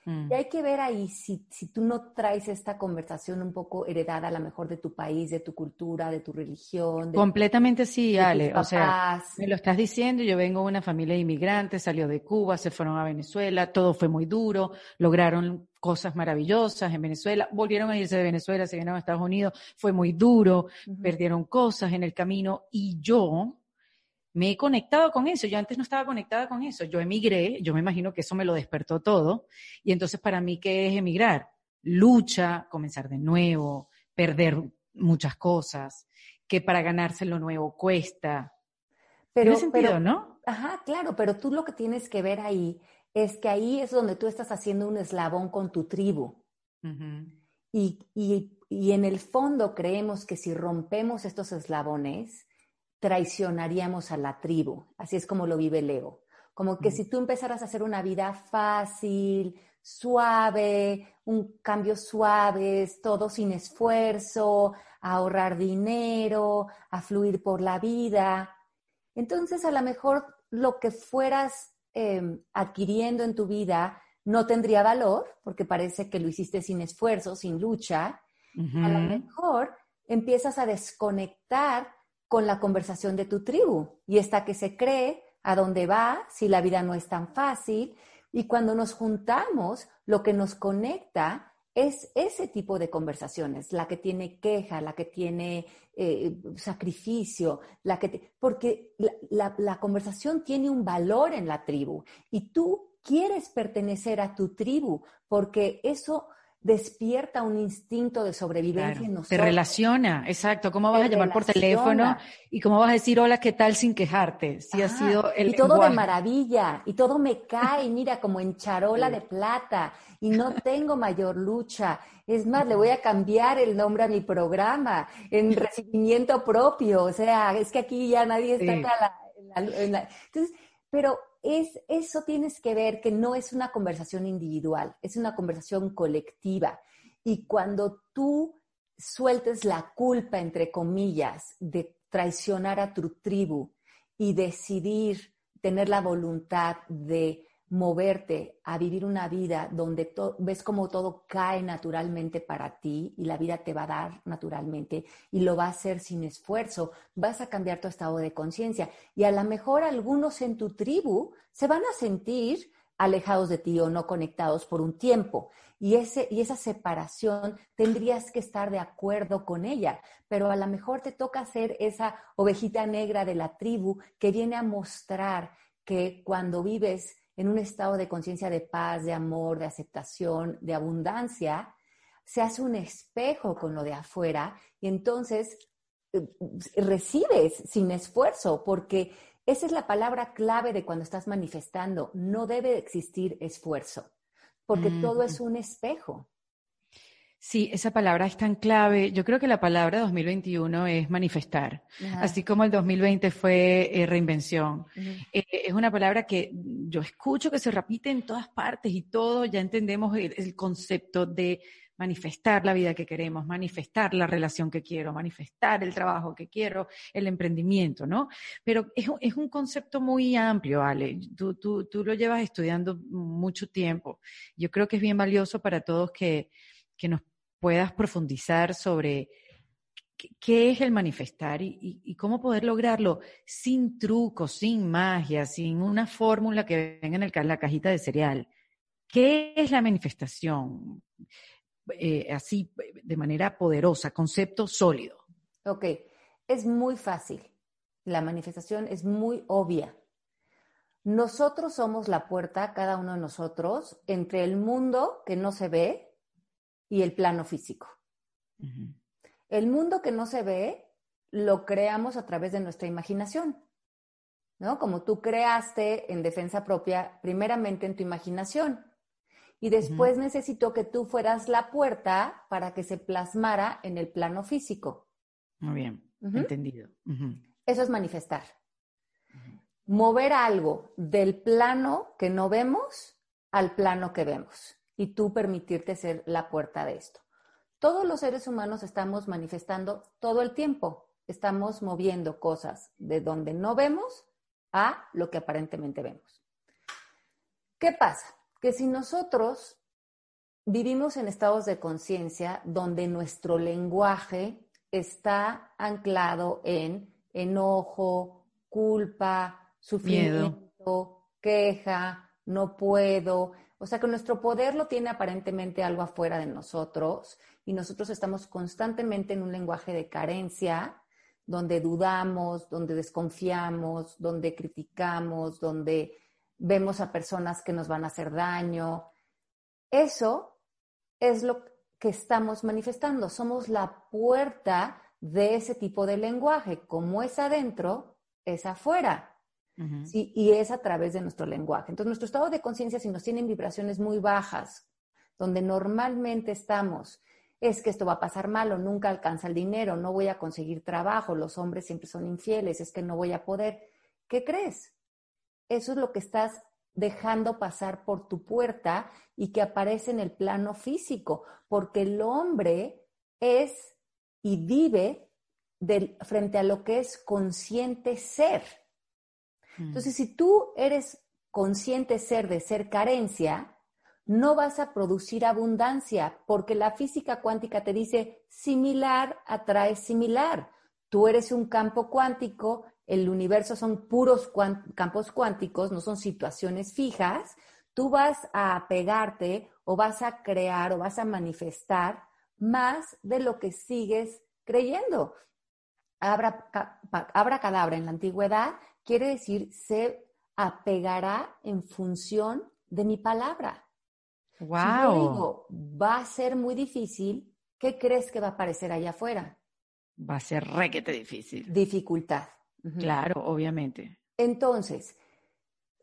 Mm. Y hay que ver ahí si, si tú no traes esta conversación un poco heredada a lo mejor de tu país, de tu cultura, de tu religión. Completamente sí, Ale. O sea, me lo estás diciendo, yo vengo de una familia de inmigrantes, salió de Cuba, se fueron a Venezuela, todo fue muy duro, lograron cosas maravillosas en Venezuela, volvieron a irse de Venezuela, se vinieron a Estados Unidos, fue muy duro, perdieron cosas en el camino y yo me he conectado con eso. Yo antes no estaba conectada con eso. Yo emigré, yo me imagino que eso me lo despertó todo. Y entonces para mí, ¿qué es emigrar? Lucha, comenzar de nuevo, perder muchas cosas, que para ganarse lo nuevo cuesta. Pero, ¿Tiene sentido, no? Ajá, claro, pero tú lo que tienes que ver ahí es que ahí es donde tú estás haciendo un eslabón con tu tribu. y, y, y en el fondo creemos que si rompemos estos eslabones, traicionaríamos a la tribu. Así es como lo vive el ego. Como que si tú empezaras a hacer una vida fácil, suave, un cambio suave, todo sin esfuerzo, a ahorrar dinero, a fluir por la vida, entonces a lo mejor lo que fueras em, adquiriendo en tu vida no tendría valor, porque parece que lo hiciste sin esfuerzo, sin lucha. A lo mejor empiezas a desconectar con la conversación de tu tribu y esta que se cree a dónde va si la vida no es tan fácil. Y cuando nos juntamos, lo que nos conecta es ese tipo de conversaciones, la que tiene queja, la que tiene eh, sacrificio, la que porque la, la conversación tiene un valor en la tribu y tú quieres pertenecer a tu tribu porque eso despierta un instinto de sobrevivencia en nosotros. Te relaciona, exacto. ¿Cómo vas a llamar por teléfono y cómo vas a decir hola, qué tal sin quejarte? Si ha sido el Y todo de maravilla, y todo me cae, mira, como en charola de plata, y no tengo mayor lucha. Es más, le voy a cambiar el nombre a mi programa en recibimiento propio. O sea, es que aquí ya nadie está en la, Entonces, pero es, eso tienes que ver que no es una conversación individual, es una conversación colectiva. Y cuando tú sueltes la culpa, entre comillas, de traicionar a tu tribu y decidir tener la voluntad de moverte a vivir una vida donde ves como todo cae naturalmente para ti y la vida te va a dar naturalmente y lo va a hacer sin esfuerzo, vas a cambiar tu estado de conciencia y a lo mejor algunos en tu tribu se van a sentir alejados de ti o no conectados por un tiempo. Y, ese, y esa separación tendrías que estar de acuerdo con ella, pero a lo mejor te toca ser esa ovejita negra de la tribu que viene a mostrar que cuando vives en un estado de conciencia de paz, de amor, de aceptación, de abundancia, se hace un espejo con lo de afuera y entonces eh, recibes sin esfuerzo, porque esa es la palabra clave de cuando estás manifestando. No debe existir esfuerzo, porque todo es un espejo. Sí, esa palabra es tan clave. Yo creo que la palabra 2021 es manifestar, así como el 2020 fue eh, reinvención. Eh, es una palabra que yo escucho que se repite en todas partes y todo, ya entendemos el, concepto de manifestar la vida que queremos, manifestar la relación que quiero, manifestar el trabajo que quiero, el emprendimiento, ¿no? Pero es, es un concepto muy amplio, Ale. Tú, tú, tú lo llevas estudiando mucho tiempo. Yo creo que es bien valioso para todos que, que nos puedas profundizar sobre qué es el manifestar y, cómo poder lograrlo sin trucos, sin magia, sin una fórmula que venga en, la cajita de cereal. ¿Qué es la manifestación? Eh, así, de manera poderosa, concepto sólido. Ok, es muy fácil. La manifestación es muy obvia. Nosotros somos la puerta, cada uno de nosotros, entre el mundo que no se ve y el plano físico. El mundo que no se ve lo creamos a través de nuestra imaginación, ¿no? Como tú creaste en defensa propia, primeramente en tu imaginación. Y después necesitó que tú fueras la puerta para que se plasmara en el plano físico. Muy bien, entendido. Eso es manifestar. Mover algo del plano que no vemos al plano que vemos y tú permitirte ser la puerta de esto. Todos los seres humanos estamos manifestando todo el tiempo, estamos moviendo cosas de donde no vemos a lo que aparentemente vemos. ¿Qué pasa? Que si nosotros vivimos en estados de conciencia donde nuestro lenguaje está anclado en enojo, culpa, sufrimiento, queja, no puedo, o sea que nuestro poder lo tiene aparentemente algo afuera de nosotros y nosotros estamos constantemente en un lenguaje de carencia, donde dudamos, donde desconfiamos, donde criticamos, donde vemos a personas que nos van a hacer daño. Eso es lo que estamos manifestando. Somos la puerta de ese tipo de lenguaje. Como es adentro, es afuera y es a través de nuestro lenguaje. Entonces, nuestro estado de conciencia, si nos tienen vibraciones muy bajas, donde normalmente estamos, es que esto va a pasar mal o nunca alcanza el dinero, no voy a conseguir trabajo, los hombres siempre son infieles, es que no voy a poder. ¿Qué crees? Eso es lo que estás dejando pasar por tu puerta y que aparece en el plano físico, porque el hombre es y vive frente a lo que es consciente ser. Entonces, si tú eres consciente ser de ser carencia, no vas a producir abundancia porque la física cuántica te dice similar atrae similar. Tú eres un campo cuántico, el universo son puros campos cuánticos, no son situaciones fijas. Tú vas a pegarte o vas a crear o vas a manifestar más de lo que sigues creyendo. Abra, abra cadabra en la antigüedad quiere decir se apegará en función de mi palabra. Wow. Si yo digo, va a ser muy difícil, ¿qué crees que va a aparecer allá afuera? Va a ser requete difícil. Dificultad. Claro, obviamente. Entonces,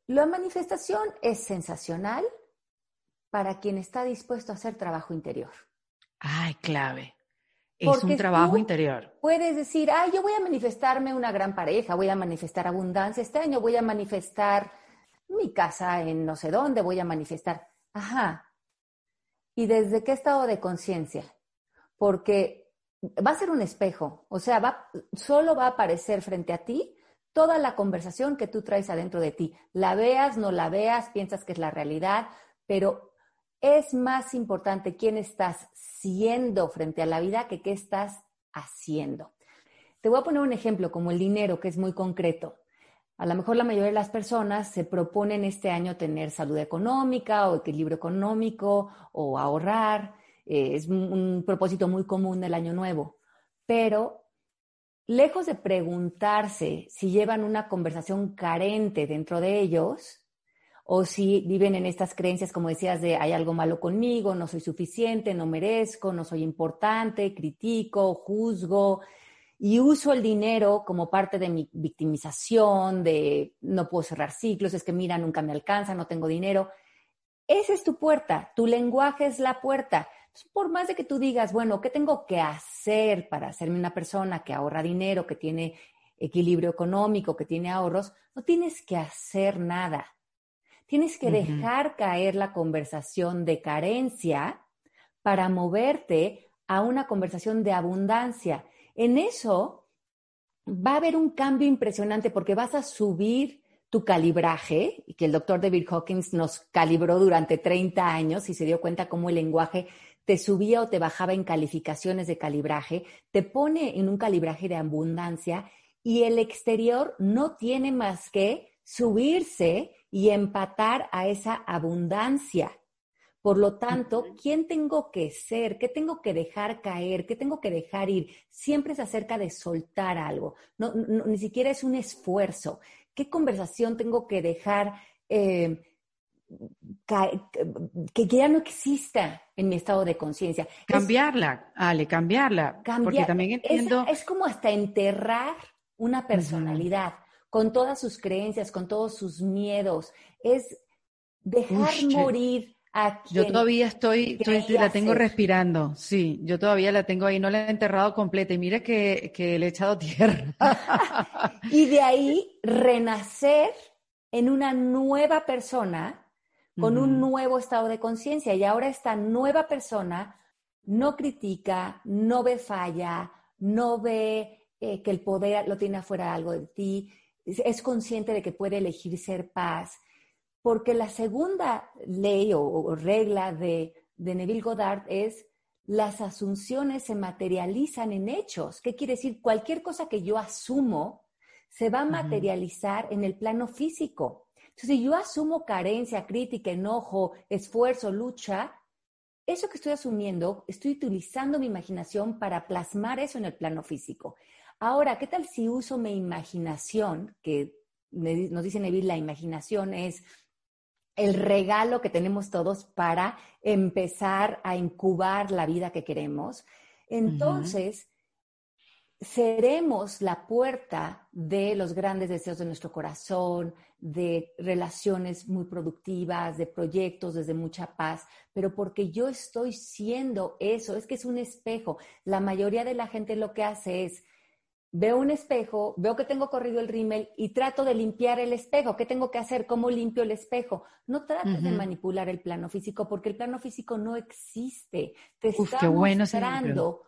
la manifestación es sensacional para quien está dispuesto a hacer trabajo interior. Ay, clave. Es un trabajo interior. Puedes decir, ay, yo voy a manifestarme una gran pareja, voy a manifestar abundancia este año, voy a manifestar mi casa en no sé dónde, voy a manifestar. Ajá. ¿Y desde qué estado de conciencia? Porque va a ser un espejo, o sea, va, solo va a aparecer frente a ti toda la conversación que tú traes adentro de ti. La veas, no la veas, piensas que es la realidad, pero es más importante quién estás siendo frente a la vida que qué estás haciendo. Te voy a poner un ejemplo como el dinero, que es muy concreto. A lo mejor la mayoría de las personas se proponen este año tener salud económica o equilibrio económico o ahorrar. Eh, es un propósito muy común del año nuevo. Pero lejos de preguntarse si llevan una conversación carente dentro de ellos, o si viven en estas creencias, como decías, de hay algo malo conmigo, no soy suficiente, no merezco, no soy importante, critico, juzgo y uso el dinero como parte de mi victimización, de no puedo cerrar ciclos, es que mira, nunca me alcanza, no tengo dinero. Esa es tu puerta, tu lenguaje es la puerta. por más de que tú digas, bueno, ¿qué tengo que hacer para hacerme una persona que ahorra dinero, que tiene equilibrio económico, que tiene ahorros? No tienes que hacer nada Tienes que dejar caer la conversación de carencia para moverte a una conversación de abundancia. En eso va a haber un cambio impresionante porque vas a subir tu calibraje, y que el doctor David Hawkins nos calibró durante 30 años y se dio cuenta cómo el lenguaje te subía o te bajaba en calificaciones de calibraje, te pone en un calibraje de abundancia y el exterior no tiene más que subirse y empatar a esa abundancia. Por lo tanto, ¿quién tengo que ser? ¿Qué tengo que dejar caer? ¿Qué tengo que dejar ir? Siempre es acerca de soltar algo. No, ni siquiera es un esfuerzo. ¿Qué conversación tengo que dejar eh, que, ya no exista en mi estado de conciencia? Cambiarla, Ale, cambiarla. porque también entiendo. Es, como hasta enterrar una personalidad con todas sus creencias, con todos sus miedos. Es dejar morir a quien Yo todavía estoy, la tengo respirando, sí, yo todavía la tengo ahí, no la he enterrado completa y mira que, le he echado tierra. y de ahí renacer en una nueva persona con un nuevo estado de conciencia y ahora esta nueva persona no critica, no ve falla, no ve eh, que el poder lo tiene afuera algo de ti, es consciente de que puede elegir ser paz, porque la segunda ley o, regla de, de Neville Goddard es las asunciones se materializan en hechos. ¿Qué quiere decir? Cualquier cosa que yo asumo se va a materializar en el plano físico. Entonces, si yo asumo carencia, crítica, enojo, esfuerzo, lucha, eso que estoy asumiendo, estoy utilizando mi imaginación para plasmar eso en el plano físico. Ahora, ¿qué tal si uso mi imaginación? Que nos dice Neville, la imaginación es el regalo que tenemos todos para empezar a incubar la vida que queremos. Entonces, seremos la puerta de los grandes deseos de nuestro corazón, de relaciones muy productivas, de proyectos desde mucha paz, pero porque yo estoy siendo eso, es que es un espejo. La mayoría de la gente lo que hace es veo un espejo, veo que tengo corrido el rímel y trato de limpiar el espejo. ¿Qué tengo que hacer? ¿Cómo limpio el espejo? No trates de manipular el plano físico porque el plano físico no existe. Te está mostrando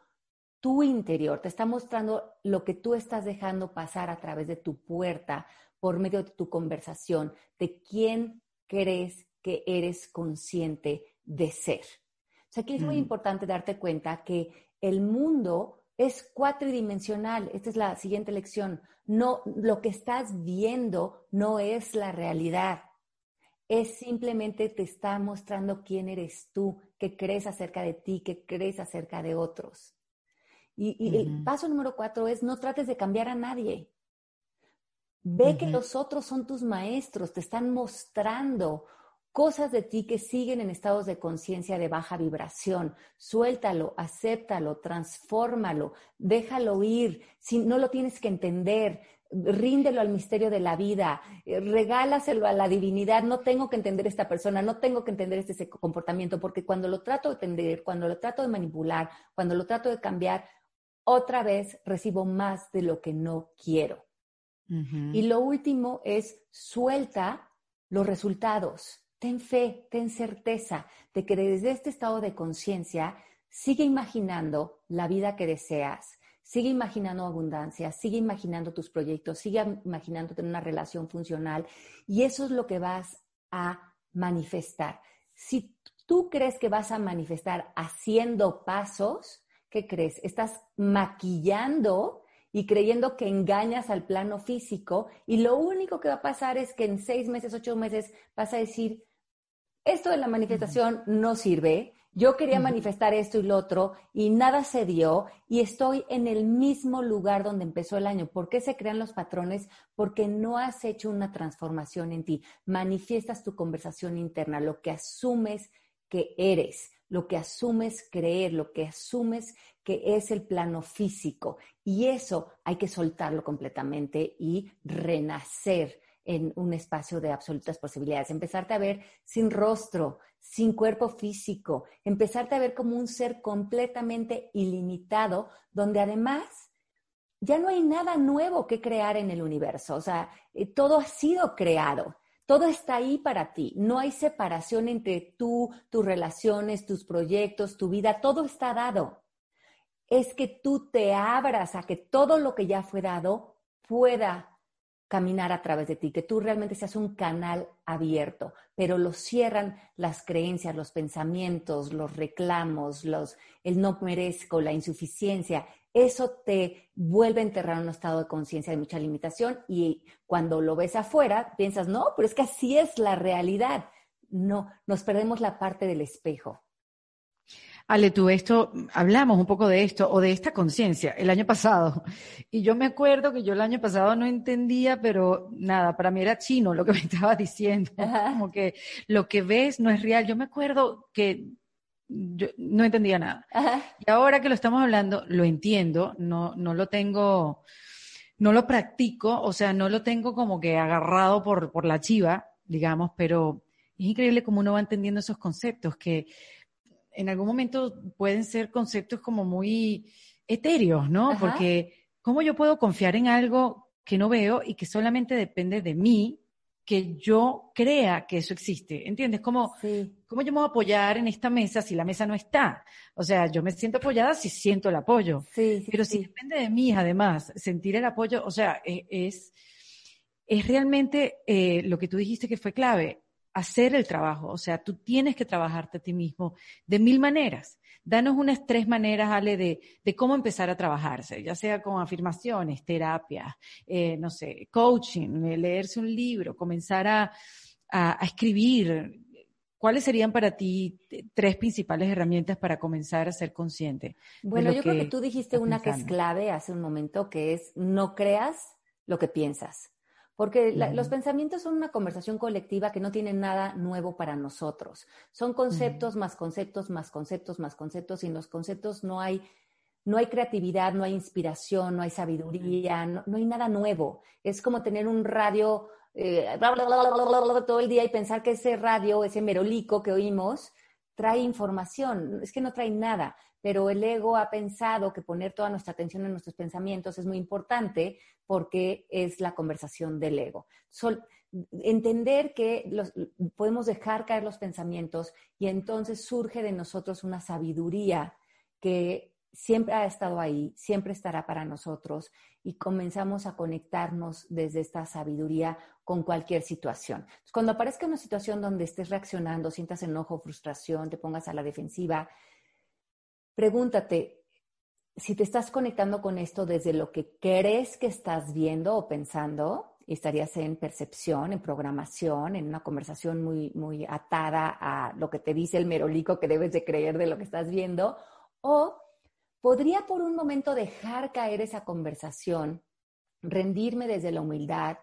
tu interior, te está mostrando lo que tú estás dejando pasar a través de tu puerta por medio de tu conversación, de quién crees que eres consciente de ser. O sea, aquí es muy mm. importante darte cuenta que el mundo es cuatridimensional. Esta es la siguiente lección. No, lo que estás viendo no es la realidad. Es simplemente te está mostrando quién eres tú, qué crees acerca de ti, qué crees acerca de otros. Y, el paso número cuatro es no trates de cambiar a nadie. Ve que los otros son tus maestros, te están mostrando cosas de ti que siguen en estados de conciencia de baja vibración. Suéltalo, acéptalo, transfórmalo, déjalo ir. Si no lo tienes que entender, ríndelo al misterio de la vida, eh, regálaselo a la divinidad. No tengo que entender esta persona, no tengo que entender este comportamiento, porque cuando lo trato de entender, cuando lo trato de manipular, cuando lo trato de cambiar, otra vez recibo más de lo que no quiero. Y lo último es suelta los resultados. Ten fe, ten certeza de que desde este estado de conciencia sigue imaginando la vida que deseas, sigue imaginando abundancia, sigue imaginando tus proyectos, sigue imaginando tener una relación funcional y eso es lo que vas a manifestar. Si tú crees que vas a manifestar haciendo pasos, ¿qué crees? Estás maquillando y creyendo que engañas al plano físico y lo único que va a pasar es que en seis meses, ocho meses vas a decir, esto de la manifestación no sirve, yo quería manifestar esto y lo otro y nada se dio y estoy en el mismo lugar donde empezó el año. ¿Por qué se crean los patrones? Porque no has hecho una transformación en ti. Manifiestas tu conversación interna, lo que asumes que eres, lo que asumes creer, lo que asumes que es el plano físico. Y eso hay que soltarlo completamente y renacer en un espacio de absolutas posibilidades. Empezarte a ver sin rostro, sin cuerpo físico, empezarte a ver como un ser completamente ilimitado, donde además ya no hay nada nuevo que crear en el universo. O sea, eh, todo ha sido creado. Todo está ahí para ti. No hay separación entre tú, tus relaciones, tus proyectos, tu vida. Todo está dado es que tú te abras a que todo lo que ya fue dado pueda caminar a través de ti, que tú realmente seas un canal abierto, pero lo cierran las creencias, los pensamientos, los reclamos, los, el no merezco, la insuficiencia. Eso te vuelve a enterrar en un estado de conciencia de mucha limitación y cuando lo ves afuera piensas, no, pero es que así es la realidad. No, nos perdemos la parte del espejo. Ale, tú esto, hablamos un poco de esto o de esta conciencia el año pasado. Y yo me acuerdo que yo el año pasado no entendía, pero nada, para mí era chino lo que me estaba diciendo. Como que lo que ves no es real. Yo me acuerdo que yo no entendía nada. Y ahora que lo estamos hablando, lo entiendo, no, no lo tengo, no lo practico, o sea, no lo tengo como que agarrado por, por la chiva, digamos, pero es increíble cómo uno va entendiendo esos conceptos que en algún momento pueden ser conceptos como muy etéreos, ¿no? Porque ¿cómo yo puedo confiar en algo que no veo y que solamente depende de mí, que yo crea que eso existe? ¿Entiendes? ¿Cómo, ¿Cómo yo me voy a apoyar en esta mesa si la mesa no está? O sea, yo me siento apoyada si siento el apoyo. Sí, Pero si depende de mí, además, sentir el apoyo, o sea, e, es, es realmente eh, lo que tú dijiste que fue clave hacer el trabajo. O sea, tú tienes que trabajarte a ti mismo de mil maneras. Danos unas tres maneras, Ale, de, de cómo empezar a trabajarse, ya sea con afirmaciones, terapia, eh, no sé, coaching, eh, leerse un libro, comenzar a, a, escribir. ¿Cuáles serían para ti tres principales herramientas para comenzar a ser consciente? Bueno, yo creo que tú dijiste una que es clave hace un momento, que es no creas lo que piensas. Porque los pensamientos son una conversación colectiva que no tiene nada nuevo para nosotros. Son conceptos más conceptos más conceptos más conceptos y en los conceptos no hay, no hay creatividad, no hay inspiración, no hay sabiduría, no, hay nada nuevo. Es como tener un radio eh, todo el día y pensar que ese radio, ese merolico que oímos, trae información. Es que no trae nada pero el ego ha pensado que poner toda nuestra atención en nuestros pensamientos es muy importante porque es la conversación del ego. entender que podemos dejar caer los pensamientos y entonces surge de nosotros una sabiduría que siempre ha estado ahí, siempre estará para nosotros y comenzamos a conectarnos desde esta sabiduría con cualquier situación. cuando aparezca una situación donde estés reaccionando, sientas enojo, frustración, te pongas a la defensiva, pregúntate si te estás conectando con esto desde lo que crees que estás viendo o pensando, estarías en percepción, en programación, en una conversación muy, muy atada a lo que te dice el merolico que debes de creer de lo que estás viendo, o podría por un momento dejar caer esa conversación, rendirme desde la humildad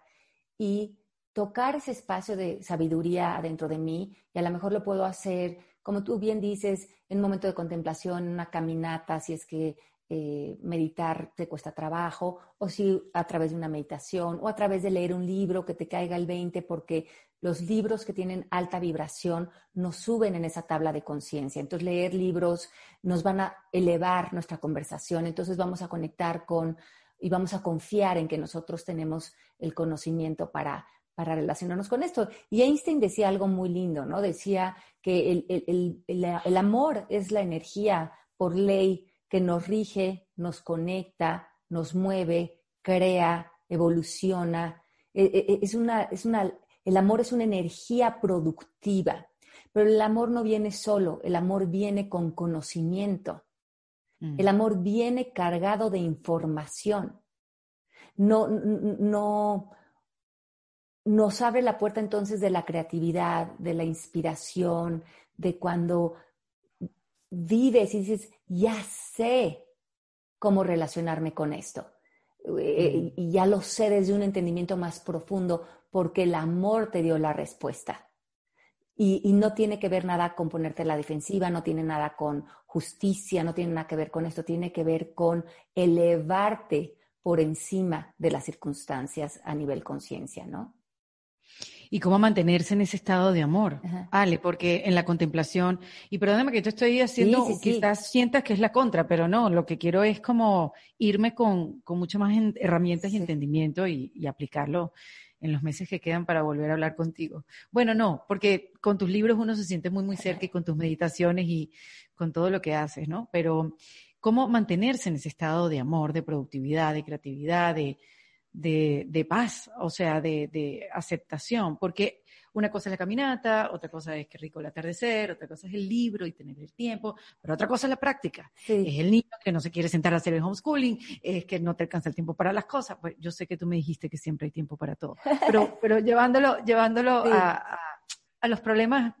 y tocar ese espacio de sabiduría dentro de mí y a lo mejor lo puedo hacer, como tú bien dices, en un momento de contemplación, una caminata, si es que eh, meditar te cuesta trabajo, o si a través de una meditación, o a través de leer un libro que te caiga el 20, porque los libros que tienen alta vibración nos suben en esa tabla de conciencia. Entonces, leer libros nos van a elevar nuestra conversación, entonces vamos a conectar con y vamos a confiar en que nosotros tenemos el conocimiento para para relacionarnos con esto. Y Einstein decía algo muy lindo, ¿no? Decía que el, amor es la energía por ley que nos rige, nos conecta, nos mueve, crea, evoluciona. E, e, e, es una, es una, el amor es una energía productiva, pero el amor no viene solo, el amor viene con conocimiento. Mm. El amor viene cargado de información. No, no, nos abre la puerta entonces de la creatividad, de la inspiración, de cuando vives y dices, ya sé cómo relacionarme con esto. Eh, y ya lo sé desde un entendimiento más profundo porque el amor te dio la respuesta. Y, y, no tiene que ver nada con ponerte la defensiva, no tiene nada con justicia, no tiene nada que ver con esto, tiene que ver con elevarte por encima de las circunstancias a nivel conciencia, ¿no? Y cómo mantenerse en ese estado de amor. Ale, porque en la contemplación, y perdóname que te estoy haciendo, quizás sientas que es la contra, pero no, lo que quiero es como irme con, con mucho más herramientas y entendimiento y, y aplicarlo en los meses que quedan para volver a hablar contigo. Bueno, no, porque con tus libros uno se siente muy, muy cerca y con tus meditaciones y con todo lo que haces, ¿no? Pero cómo mantenerse en ese estado de amor, de productividad, de creatividad, de, de, paz, o sea, de, aceptación, porque una cosa es la caminata, otra cosa es que rico el atardecer, otra cosa es el libro y tener el tiempo, pero otra cosa es la práctica. Es el niño que no se quiere sentar a hacer el homeschooling, es que no te alcanza el tiempo para las cosas. Pues yo sé que tú me dijiste que siempre hay tiempo para todo, pero, pero llevándolo, llevándolo a, a, los problemas,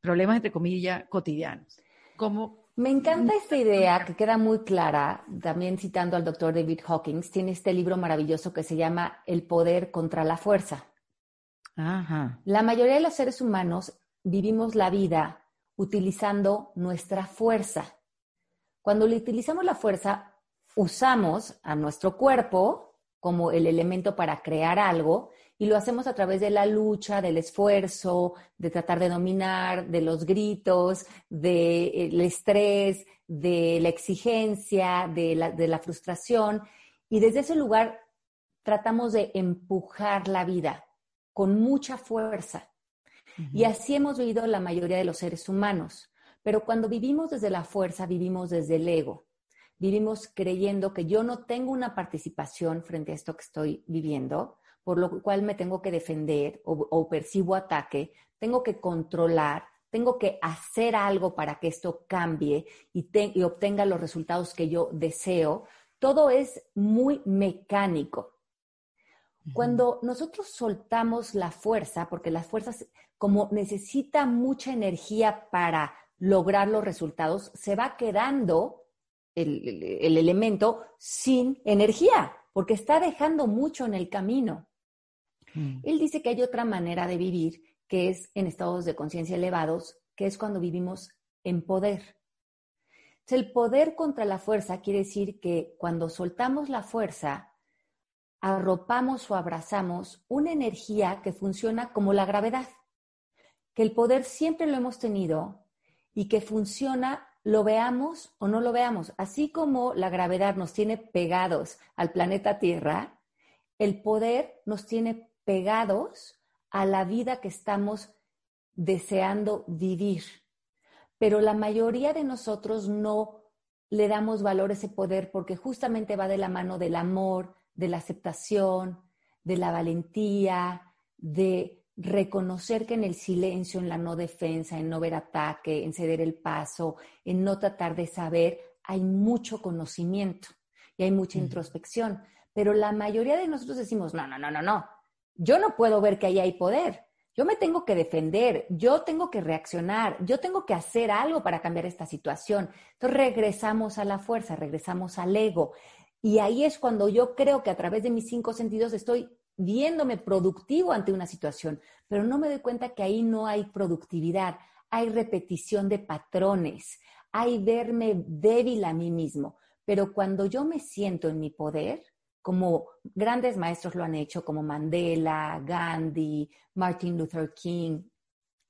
problemas entre comillas, cotidianos. Como me encanta esta idea que queda muy clara, también citando al doctor David Hawkins, tiene este libro maravilloso que se llama El poder contra la fuerza. La mayoría de los seres humanos vivimos la vida utilizando nuestra fuerza. Cuando utilizamos la fuerza, usamos a nuestro cuerpo como el elemento para crear algo y lo hacemos a través de la lucha, del esfuerzo, de tratar de dominar, de los gritos, del estrés, de la exigencia, de la, frustración. Y desde ese lugar tratamos de empujar la vida con mucha fuerza. Y así hemos vivido la mayoría de los seres humanos. Pero cuando vivimos desde la fuerza, vivimos desde el ego. Vivimos creyendo que yo no tengo una participación frente a esto que estoy viviendo, por lo cual me tengo que defender o, percibo ataque, tengo que controlar, tengo que hacer algo para que esto cambie y, y obtenga los resultados que yo deseo. Todo es muy mecánico. Cuando nosotros soltamos la fuerza, porque las fuerzas, como necesita mucha energía para lograr los resultados, se va quedando el, el, elemento sin energía, porque está dejando mucho en el camino. Mm. Él dice que hay otra manera de vivir que es en estados de conciencia elevados, que es cuando vivimos en poder. el poder contra la fuerza quiere decir que cuando soltamos la fuerza, arropamos o abrazamos una energía que funciona como la gravedad, que el poder siempre lo hemos tenido y que funciona lo veamos o no lo veamos. Así como la gravedad nos tiene pegados al planeta Tierra, el poder nos tiene pegados a la vida que estamos deseando vivir. Pero la mayoría de nosotros no le damos valor a ese poder porque justamente va de la mano del amor, de la aceptación, de la valentía, de reconocer que en el silencio, en la no defensa, en no ver ataque, en ceder el paso, en no tratar de saber, hay mucho conocimiento y hay mucha introspección. Pero la mayoría de nosotros decimos, no, no, no, no, no, yo no puedo ver que ahí hay poder. Yo me tengo que defender, yo tengo que reaccionar, yo tengo que hacer algo para cambiar esta situación. Entonces regresamos a la fuerza, regresamos al ego. Y ahí es cuando yo creo que a través de mis cinco sentidos estoy viéndome productivo ante una situación, pero no me doy cuenta que ahí no hay productividad, hay repetición de patrones, hay verme débil a mí mismo. Pero cuando yo me siento en mi poder, como grandes maestros lo han hecho, como Mandela, Gandhi, Martin Luther King,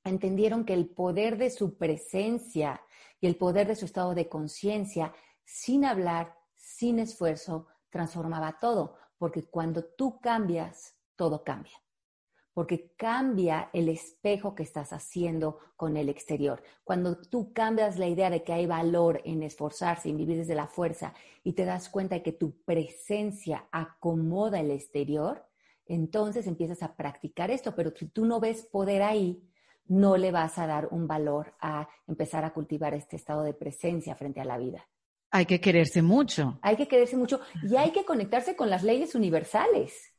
entendieron que el poder de su presencia y el poder de su estado de conciencia, sin hablar, sin esfuerzo, transformaba todo, porque cuando tú cambias, todo cambia porque cambia el espejo que estás haciendo con el exterior. Cuando tú cambias la idea de que hay valor en esforzarse, en vivir desde la fuerza y te das cuenta de que tu presencia acomoda el exterior, entonces empiezas a practicar esto, pero si tú no ves poder ahí, no le vas a dar un valor a empezar a cultivar este estado de presencia frente a la vida. Hay que quererse mucho. Hay que quererse mucho y hay que conectarse con las leyes universales.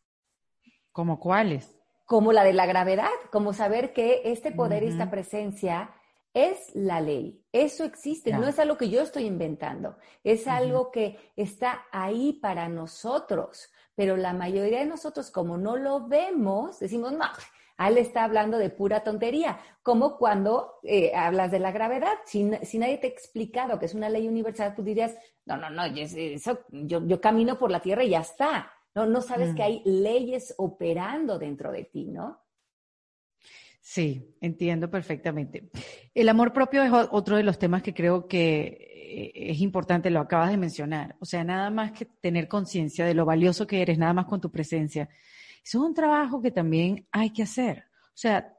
¿Como cuáles? Como la de la gravedad, como saber que este poder y esta presencia es la ley. Eso existe, no es algo que yo estoy inventando, es algo que está ahí para nosotros, pero la mayoría de nosotros como no lo vemos, decimos, no, él está hablando de pura tontería, como cuando eh, hablas de la gravedad, si, nadie te ha explicado que es una ley universal, tú dirías, no, no, no, eso, yo, yo camino por la Tierra y ya está. No, no sabes que mm. hay leyes operando dentro de ti, ¿no? Sí, entiendo perfectamente. El amor propio es otro de los temas que creo que eh, es importante, lo acabas de mencionar. O sea, nada más que tener conciencia de lo valioso que eres, nada más con tu presencia. Eso es un trabajo que también hay que hacer. O sea,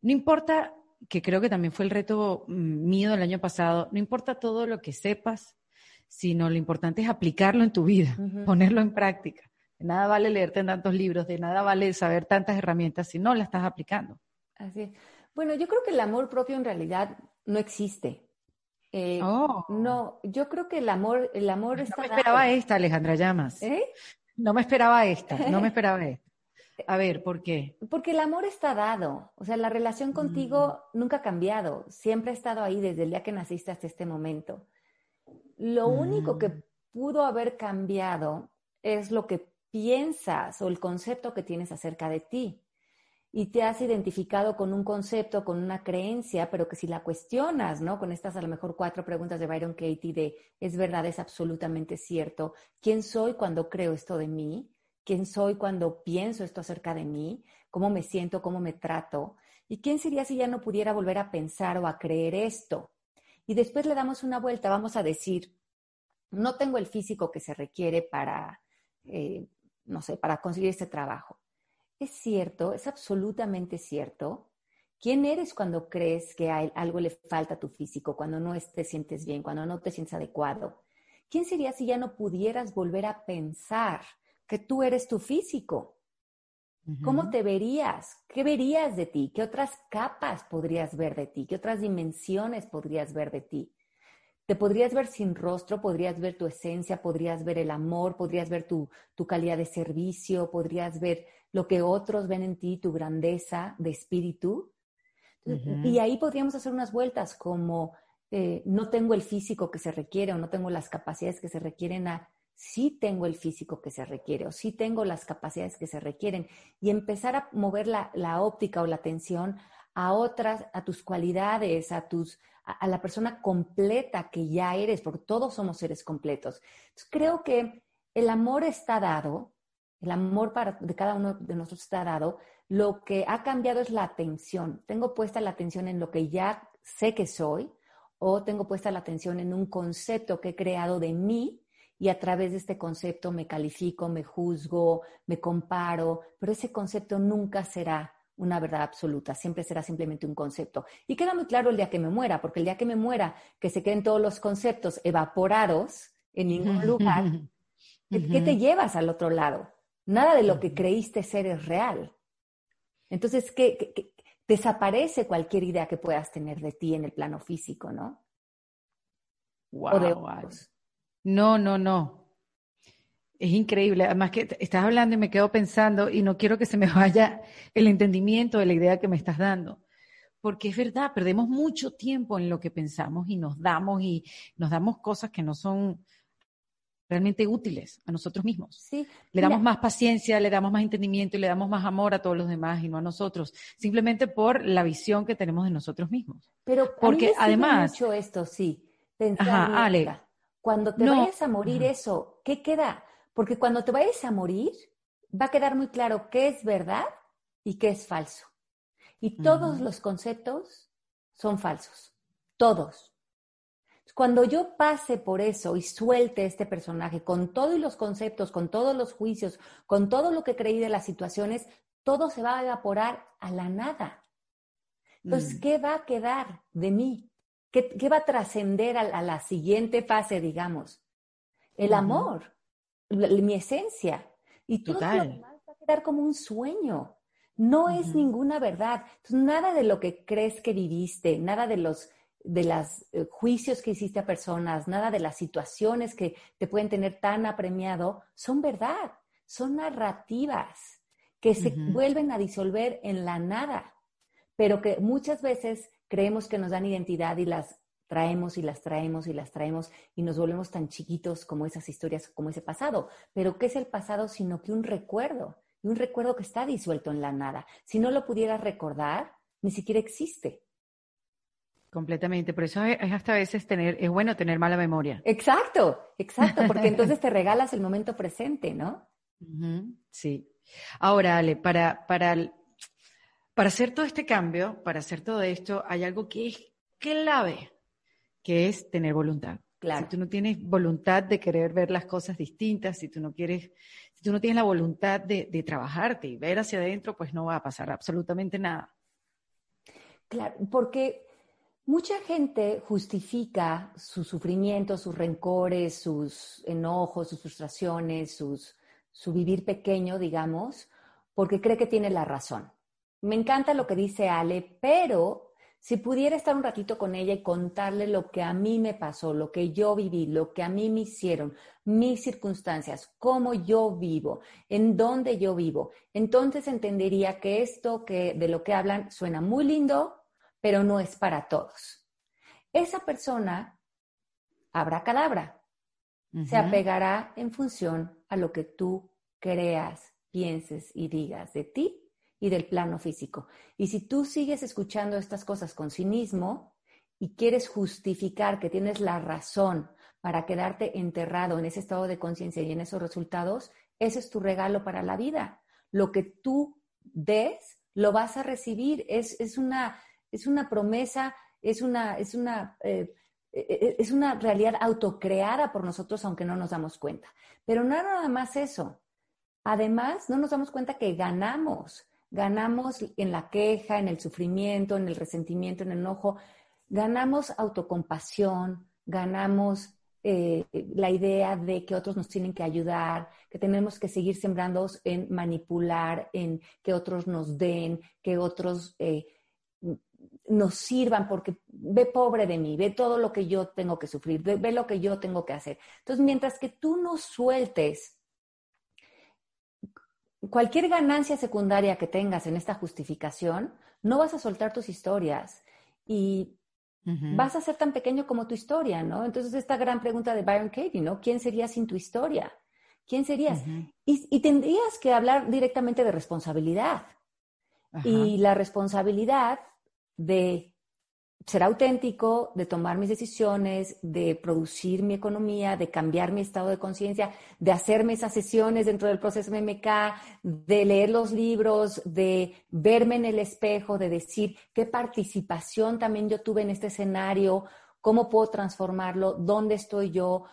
no importa, que creo que también fue el reto mm, mío del año pasado, no importa todo lo que sepas, sino lo importante es aplicarlo en tu vida, ponerlo en práctica. De nada vale leerte en tantos libros, de nada vale saber tantas herramientas si no las estás aplicando. Así es. Bueno, yo creo que el amor propio en realidad no existe. Eh, oh. No, yo creo que el amor, el amor no me esperaba esta, Alejandra Llamas. ¿Eh? No me esperaba esta, no me esperaba esta. A ver, ¿por qué? Porque el amor está dado. O sea, la relación contigo mm. nunca ha cambiado. Siempre ha estado ahí desde el día que naciste hasta este momento. Lo único que mm. pudo haber cambiado es lo que piensas o el concepto que tienes acerca de ti. Y te has identificado con un concepto, con una creencia, pero que si la cuestionas, ¿no? Con estas a lo mejor cuatro preguntas de Byron Katie de ¿es verdad, es absolutamente cierto? ¿Quién soy cuando creo esto de mí? ¿Quién soy cuando pienso esto acerca de mí? ¿Cómo me siento? ¿Cómo me trato? ¿Y quién sería si ya no pudiera volver a pensar o a creer esto? Y después le damos una vuelta, vamos a decir, no tengo el físico que se requiere para, eh, no sé, para conseguir este trabajo. Es cierto, es absolutamente cierto. ¿Quién eres cuando crees que algo le falta a tu físico, cuando no te sientes bien, cuando no te sientes adecuado? ¿Quién sería si ya no pudieras volver a pensar que tú eres tu físico? ¿Cómo te verías? ¿Qué verías de ti? ¿Qué otras capas podrías ver de ti? ¿Qué otras dimensiones podrías ver de ti? Te podrías ver sin rostro, podrías ver tu esencia, podrías ver el amor, podrías ver tu, calidad de servicio, podrías ver lo que otros ven en ti, tu grandeza de espíritu. Y ahí podríamos hacer unas vueltas como eh, no tengo el físico que se requiere o no tengo las capacidades que se requieren a sí tengo el físico que se requiere o sí tengo las capacidades que se requieren y empezar a mover la, óptica o la atención a otras, a tus cualidades, a tus, a, la persona completa que ya eres, porque todos somos seres completos. creo que el amor está dado, el amor para, de cada uno de nosotros está dado. Lo que ha cambiado es la atención. Tengo puesta la atención en lo que ya sé que soy o tengo puesta la atención en un concepto que he creado de mí y a través de este concepto me califico, me juzgo, me comparo, pero ese concepto nunca será una verdad absoluta, siempre será simplemente un concepto. Y queda muy claro el día que me muera, porque el día que me muera, que se queden todos los conceptos evaporados en ningún lugar, ¿qué, te llevas al otro lado? Nada de lo que creíste ser es real. Entonces, ¿qué, desaparece cualquier idea que puedas tener de ti en el plano físico, ¿no? Wow, no, no, no. Es increíble. Además que estás hablando y me quedo pensando y no quiero que se me vaya el entendimiento de la idea que me estás dando. Porque es verdad, perdemos mucho tiempo en lo que pensamos y nos damos y nos damos cosas que no son realmente útiles a nosotros mismos. Sí. Le damos más paciencia, le damos más entendimiento y le damos más amor a todos los demás y no a nosotros, simplemente por la visión que tenemos de nosotros mismos. Pero porque además mucho esto, sí. Pensar, ajá, Ale, cuando te vayas a morir eso, ¿qué queda? Porque cuando te vayas a morir, va a quedar muy claro qué es verdad y qué es falso. Y todos los conceptos son falsos. Todos. Cuando yo pase por eso y suelte este personaje con todos los conceptos, con todos los juicios, con todo lo que creí de las situaciones, todo se va a evaporar a la nada. Entonces, mm. ¿qué va a quedar de mí? ¿Qué, va a trascender a, la siguiente fase, digamos? El amor, mi esencia. Y todo lo demás va a quedar como un sueño. No es ninguna verdad. nada de lo que crees que viviste, nada de los de los eh, juicios que hiciste a personas, nada de las situaciones que te pueden tener tan apremiado, son verdad, son narrativas que se vuelven a disolver en la nada, pero que muchas veces creemos que nos dan identidad y las traemos y las traemos y las traemos y nos volvemos tan chiquitos como esas historias, como ese pasado. Pero ¿qué es el pasado sino que un recuerdo? y un recuerdo que está disuelto en la nada. Si no lo pudieras recordar, ni siquiera existe. Completamente, por eso es hasta a veces tener, es bueno tener mala memoria. Exacto, exacto, porque entonces te regalas el momento presente, ¿no? sí. Ahora, Ale, para, para, para hacer todo este cambio, para hacer todo esto, hay algo que es clave, que es tener voluntad. Si tú no tienes voluntad de querer ver las cosas distintas, si tú no quieres, si tú no tienes la voluntad de, de trabajarte y ver hacia adentro, pues no va a pasar absolutamente nada. Claro, porque mucha gente justifica su sufrimiento, sus rencores, sus enojos, sus frustraciones, sus, su vivir pequeño, digamos, porque cree que tiene la razón. Me encanta lo que dice Ale, pero si pudiera estar un ratito con ella y contarle lo que a mí me pasó, lo que yo viví, lo que a mí me hicieron, mis circunstancias, cómo yo vivo, en dónde yo vivo, entonces entendería que esto que de lo que hablan suena muy lindo, pero no es para todos. Esa persona habrá cadabra, se apegará en función a lo que tú creas, pienses y digas de ti y del plano físico. Y si tú sigues escuchando estas cosas con cinismo y quieres justificar que tienes la razón para quedarte enterrado en ese estado de conciencia y en esos resultados, ese es tu regalo para la vida. Lo que tú des, lo vas a recibir. Es, una, es una promesa, es una, es una, eh, e, e, es una realidad autocreada por nosotros, aunque no nos damos cuenta. Pero no nada más eso. Además, no nos damos cuenta que ganamos ganamos en la queja, en el sufrimiento, en el resentimiento, en el enojo, ganamos autocompasión, ganamos eh, la idea de que otros nos tienen que ayudar, que tenemos que seguir sembrando en manipular, en que otros nos den, que otros eh, nos sirvan, porque ve pobre de mí, ve todo lo que yo tengo que sufrir, ve lo que yo tengo que hacer. Entonces, mientras que tú no sueltes cualquier ganancia secundaria que tengas en esta justificación, no vas a soltar tus historias y vas a ser tan pequeño como tu historia, ¿no? Entonces, esta gran pregunta de Byron Katie, ¿no? ¿Quién serías sin tu historia? ¿Quién serías? y, tendrías que hablar directamente de responsabilidad. Y la responsabilidad de ser auténtico, de tomar mis decisiones, de producir mi economía, de cambiar mi estado de conciencia, de hacerme esas sesiones dentro del proceso MMK, de leer los libros, de verme en el espejo, de decir qué participación también yo tuve en este escenario, cómo puedo transformarlo, dónde estoy yo.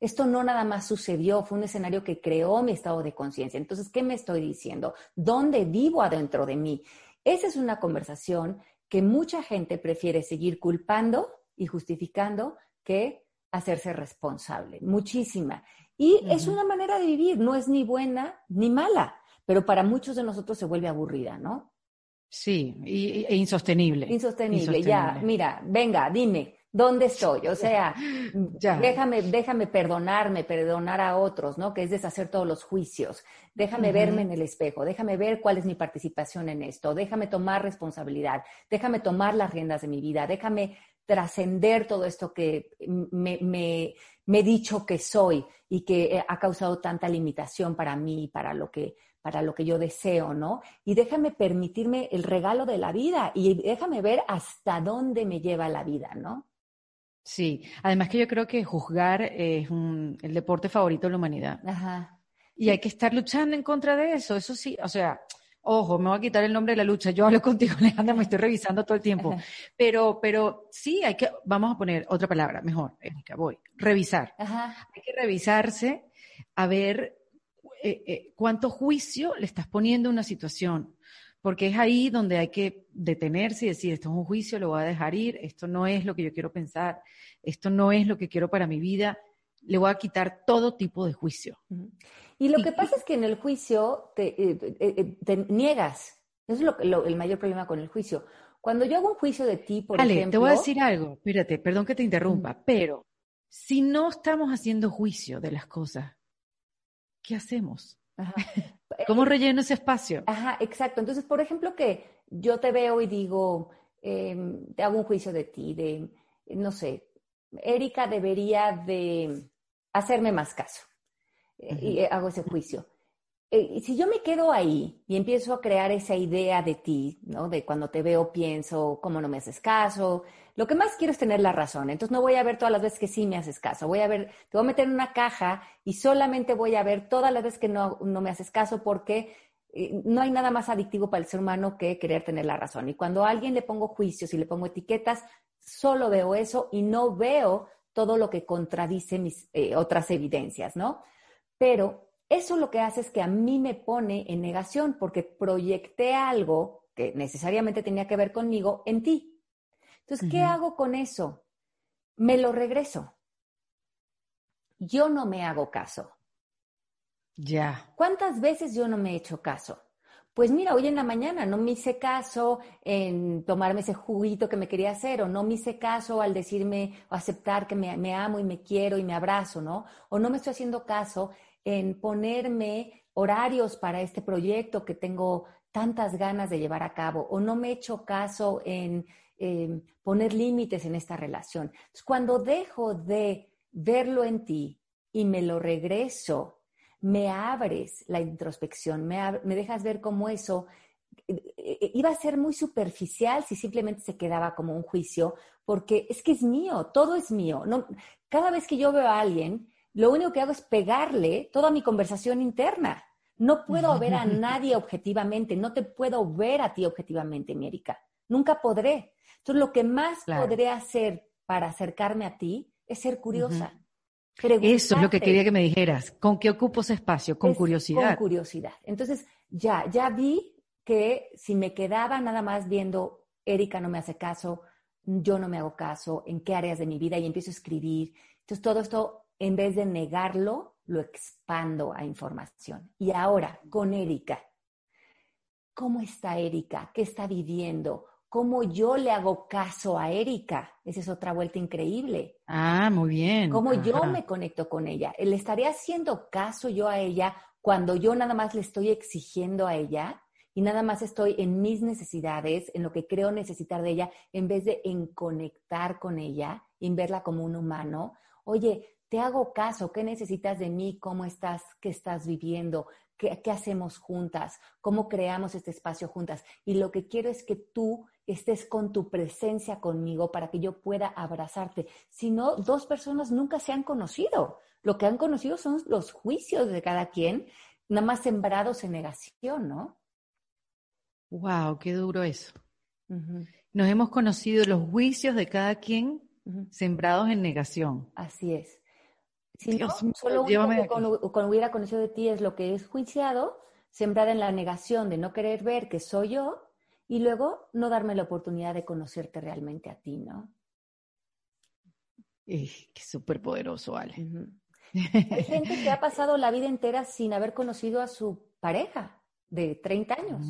Esto no nada más sucedió, fue un escenario que creó mi estado de conciencia. Entonces, ¿qué me estoy diciendo? ¿Dónde vivo adentro de mí? Esa es una conversación que mucha gente prefiere seguir culpando y justificando que hacerse responsable. Muchísima. Y es una manera de vivir, no es ni buena ni mala, pero para muchos de nosotros se vuelve aburrida, ¿no? Sí, e insostenible. insostenible. ya, mira, venga, dime, ¿Dónde estoy? O sea, déjame, déjame perdonarme, perdonar a otros, ¿no? Que es deshacer todos los juicios. Déjame verme en el espejo, déjame ver cuál es mi participación en esto, déjame tomar responsabilidad, déjame tomar las riendas de mi vida, déjame trascender todo esto que me, me he dicho que soy y que ha causado tanta limitación para mí, para lo que para lo que yo deseo, ¿no? Y déjame permitirme el regalo de la vida y déjame ver hasta dónde me lleva la vida, ¿no? Sí, además que yo creo que juzgar es el deporte favorito de la humanidad. Ajá. Y hay que estar luchando en contra de eso, eso sí, o sea, ojo, me voy a quitar el nombre de la lucha, yo hablo contigo, Alejandra, me estoy revisando todo el tiempo, pero, pero sí, hay que, vamos a poner otra palabra, mejor, Erika, voy, revisar. Ajá. Hay que revisarse a ver eh, eh, cuánto juicio le estás poniendo a una situación, porque es ahí donde hay que detenerse y decir, esto es un juicio, lo voy a dejar ir, esto no es lo que yo quiero pensar, esto no es lo que quiero para mi vida, le voy a quitar todo tipo de juicio. Y lo que pasa es que en el juicio te, eh, niegas, eso es lo, el mayor problema con el juicio. Cuando yo hago un juicio de ti, por ejemplo... te voy a decir algo, espérate, perdón que te interrumpa, pero si no estamos haciendo juicio de las cosas, ¿qué hacemos? ¿Cómo relleno ese espacio? Ajá, exacto. Entonces, por ejemplo, que yo te veo y digo, em, te hago un juicio de ti, de, no sé, Erika debería de hacerme más caso. Eh, y eh, hago ese juicio. Eh, si yo me quedo ahí y empiezo a crear esa idea de ti, ¿no? De cuando te veo pienso, cómo no me haces caso, lo que más quiero es tener la razón. Entonces no voy a ver todas las veces que sí me haces caso. Voy a ver, te voy a meter en una caja y solamente voy a ver todas las veces que no, no me haces caso porque eh, no hay nada más adictivo para el ser humano que querer tener la razón. Y cuando a alguien le pongo juicios y le pongo etiquetas, solo veo eso y no veo todo lo que contradice mis eh, otras evidencias, ¿no? Pero eso lo que hace es que a mí me pone en negación porque proyecté algo que necesariamente tenía que ver conmigo en ti. Entonces, ¿qué hago con eso? Me lo regreso. Yo no me hago caso. Ya. ¿Cuántas veces yo no me he hecho caso? Pues mira, hoy en la mañana no me hice caso en tomarme ese juguito que me quería hacer, o no me hice caso al decirme o aceptar que me, me amo y me quiero y me abrazo, ¿no? O no me estoy haciendo caso en ponerme horarios para este proyecto que tengo tantas ganas de llevar a cabo o no me he hecho caso en poner límites en esta relación. cuando dejo de verlo en ti y me lo regreso, me abres la introspección, me, me dejas ver cómo eso eh, eh, iba a ser muy superficial si simplemente se quedaba como un juicio, porque es que es mío, todo es mío. No, cada vez que yo veo a alguien, lo único que hago es pegarle toda mi conversación interna. No puedo ver a nadie objetivamente, no te puedo ver a ti objetivamente, mi Erika. Nunca podré. Entonces, lo que más podré hacer para acercarme a ti es ser curiosa. Eso es lo que quería que me dijeras. ¿Con qué ocupo ese espacio? Con curiosidad. Con curiosidad. Entonces, ya, ya vi que si me quedaba nada más viendo, Erika no me hace caso, yo no me hago caso, en qué áreas de mi vida y empiezo a escribir. Entonces, todo esto en vez de negarlo, lo expando a información. Y ahora, con Erika. ¿Cómo está Erika? ¿Qué está viviendo? ¿Cómo yo le hago caso a Erika? Esa es otra vuelta increíble. Ah, muy bien. ¿Cómo yo me conecto con ella? ¿Le estaré haciendo caso yo a ella cuando yo nada más le estoy exigiendo a ella? y nada más estoy en mis necesidades, en lo que creo necesitar de ella, en vez de en conectar con ella, en verla como un humano. Oye, te hago caso, ¿qué necesitas de mí? ¿Cómo estás? ¿Qué estás viviendo? ¿Qué, hacemos juntas? ¿Cómo creamos este espacio juntas? Y lo que quiero es que tú estés con tu presencia conmigo para que yo pueda abrazarte. Si no, dos personas nunca se han conocido. Lo que han conocido son los juicios de cada quien, nada más sembrados en negación, ¿no? Wow, qué duro eso. Nos hemos conocido los juicios de cada quien sembrados en negación. Así es. Si no, solo que con, hubiera conocido de ti es lo que es juiciado, sembrar en la negación de no querer ver que soy yo y luego no darme la oportunidad de conocerte realmente a ti, ¿no? qué súper poderoso, Ale. Hay gente que ha pasado la vida entera sin haber conocido a su pareja de 30 años.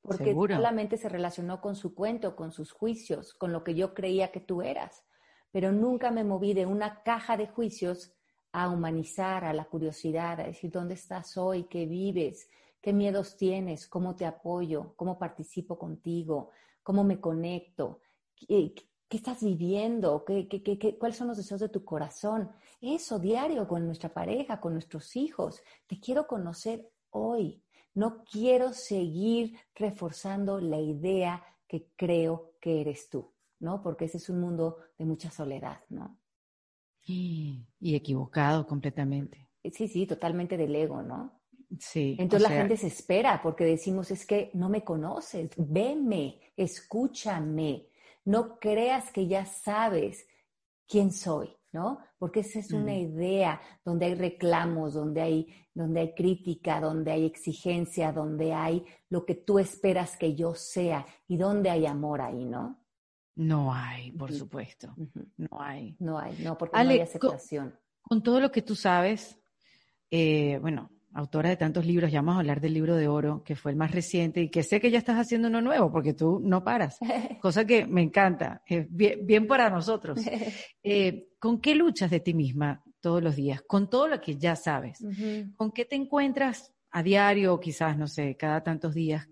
Porque solamente se relacionó con su cuento, con sus juicios, con lo que yo creía que tú eras. Pero nunca me moví de una caja de juicios a humanizar, a la curiosidad, a decir dónde estás hoy, qué vives, qué miedos tienes, cómo te apoyo, cómo participo contigo, cómo me conecto, qué, ¿Qué estás viviendo? ¿Qué, qué, cuáles son los deseos de tu corazón? Eso, diario, con nuestra pareja, con nuestros hijos. Te quiero conocer hoy. No quiero seguir reforzando la idea que creo que eres tú, ¿no? Porque ese es un mundo de mucha soledad, ¿no? Y equivocado completamente. Sí, sí, totalmente del ego, ¿no? Sí. Entonces la gente se espera porque decimos, es que no me conoces, veme, escúchame, no creas que ya sabes quién soy, ¿no? Porque esa es una idea donde hay reclamos, donde hay, donde hay crítica, donde hay exigencia, donde hay lo que tú esperas que yo sea y donde hay amor ahí, ¿no? No hay, por supuesto. No hay. No hay, no, porque no hay aceptación. Con, todo lo que tú sabes, eh, bueno, autora de tantos libros, ya vamos a hablar del libro de oro, que fue el más reciente y que sé que ya estás haciendo uno nuevo porque tú no paras, cosa que me encanta, es bien, para nosotros. Eh, ¿Con qué luchas de ti misma todos los días? Con todo lo que ya sabes. ¿Con qué te encuentras a diario, quizás, no sé, cada tantos días,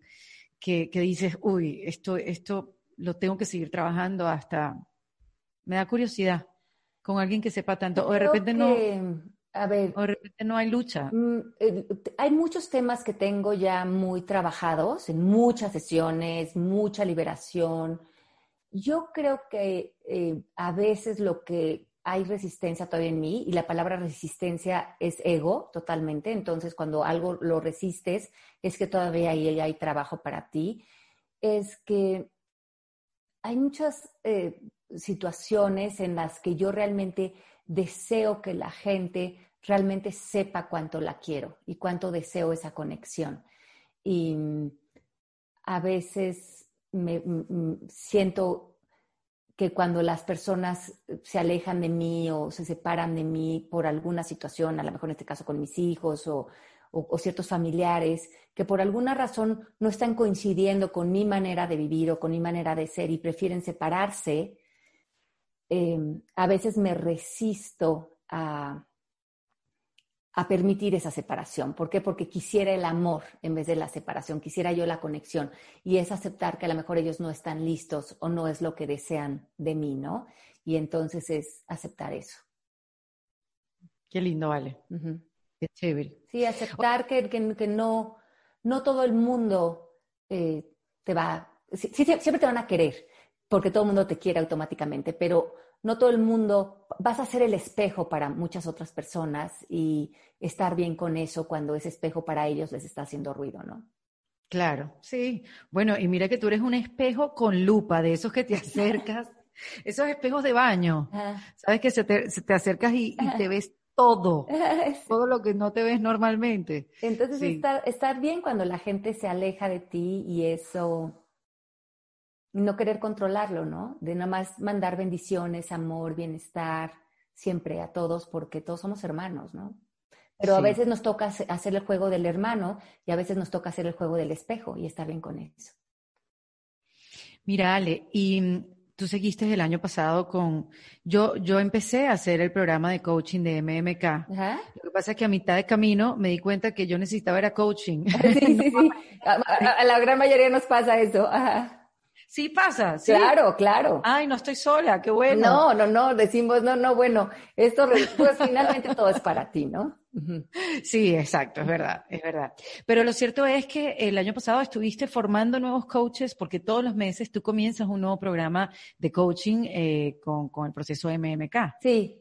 que, dices, uy, esto, esto lo tengo que seguir trabajando hasta... Me da curiosidad con alguien que sepa tanto, o de repente no a ver. O de repente no hay lucha. Mm, hay muchos temas que tengo ya muy trabajados, en muchas sesiones, mucha liberación. Yo creo que eh, a veces lo que hay resistencia todavía en mí, y la palabra resistencia es ego totalmente, entonces cuando algo lo resistes es que todavía ahí hay trabajo para ti, es que hay muchas eh, situaciones en las que yo realmente deseo que la gente realmente sepa cuánto la quiero y cuánto deseo esa conexión. Y mm, a veces me mm, mm, siento que cuando las personas se alejan de mí o se separan de mí por alguna situación, a lo mejor en este caso con mis hijos o, ciertos familiares, que por alguna razón no están coincidiendo con mi manera de vivir o con mi manera de ser y prefieren separarse, Em, a veces me resisto a, a permitir esa separación. ¿Por qué? Porque quisiera el amor en vez de la separación, quisiera yo la conexión. Y es aceptar que a lo mejor ellos no están listos o no es lo que desean de mí, ¿no? Y entonces es aceptar eso. Qué lindo, vale. Qué chévere. Sí, aceptar que, que, no, no todo el mundo eh, te va, siempre te van a querer, porque todo el mundo te quiere automáticamente, pero no todo el mundo, vas a ser el espejo para muchas otras personas y estar bien con eso cuando ese espejo para ellos les está haciendo ruido, ¿no? Claro, sí. Bueno, y mira que tú eres un espejo con lupa, de esos que te acercas, esos espejos de baño, sabes que se te, acercas y, te ves todo, todo lo que no te ves normalmente. Entonces, estar, estar bien cuando la gente se aleja de ti y eso no querer controlarlo, ¿no? De nada más mandar bendiciones, amor, bienestar, siempre a todos, porque todos somos hermanos, ¿no? Pero a veces nos toca hacer el juego del hermano y a veces nos toca hacer el juego del espejo y estar bien con eso. Mira, Ale, y tú seguiste el año pasado con, yo, yo empecé a hacer el programa de coaching de MMK. Lo que pasa es que a mitad de camino me di cuenta que yo necesitaba era coaching. Sí, sí, sí. A, la gran mayoría nos pasa eso. Ajá. Sí pasa, ¿sí? Claro, claro. Ay, no estoy sola, qué bueno. No, no, no, decimos, no, no, bueno, esto, pues finalmente todo es para ti, ¿no? Sí, exacto, es verdad, es verdad. Pero lo cierto es que el año pasado estuviste formando nuevos coaches porque todos los meses tú comienzas un nuevo programa de coaching eh, con, con, el proceso MMK. Sí,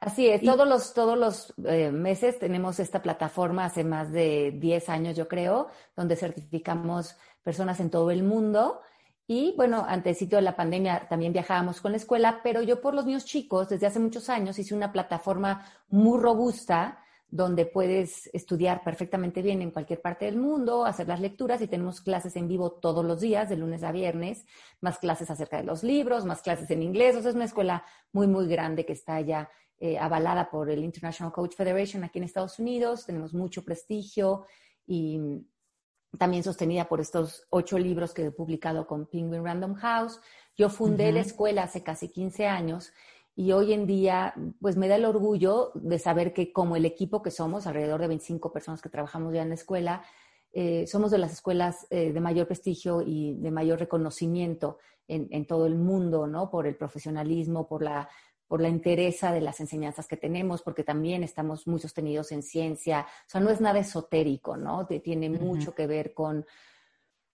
Así es, todos los, todos los eh, meses tenemos esta plataforma hace más de 10 años, yo creo, donde certificamos personas en todo el mundo y bueno, ante el sitio de la pandemia también viajábamos con la escuela, pero yo por los niños chicos, desde hace muchos años, hice una plataforma muy robusta donde puedes estudiar perfectamente bien en cualquier parte del mundo, hacer las lecturas y tenemos clases en vivo todos los días, de lunes a viernes, más clases acerca de los libros, más clases en inglés. O sea, es una escuela muy, muy grande que está ya eh, avalada por el International Coach Federation aquí en Estados Unidos. Tenemos mucho prestigio y también sostenida por estos ocho libros que he publicado con Penguin Random House. Yo fundé la escuela hace casi 15 años y hoy en día, pues me da el orgullo de saber que como el equipo que somos, alrededor de 25 personas que trabajamos ya en la escuela, eh, somos de las escuelas eh, de mayor prestigio y de mayor reconocimiento en, en, todo el mundo, ¿no? Por el profesionalismo, por la, por la entereza de las enseñanzas que tenemos, porque también estamos muy sostenidos en ciencia. O sea, no es nada esotérico, ¿no? Tiene mucho que ver con,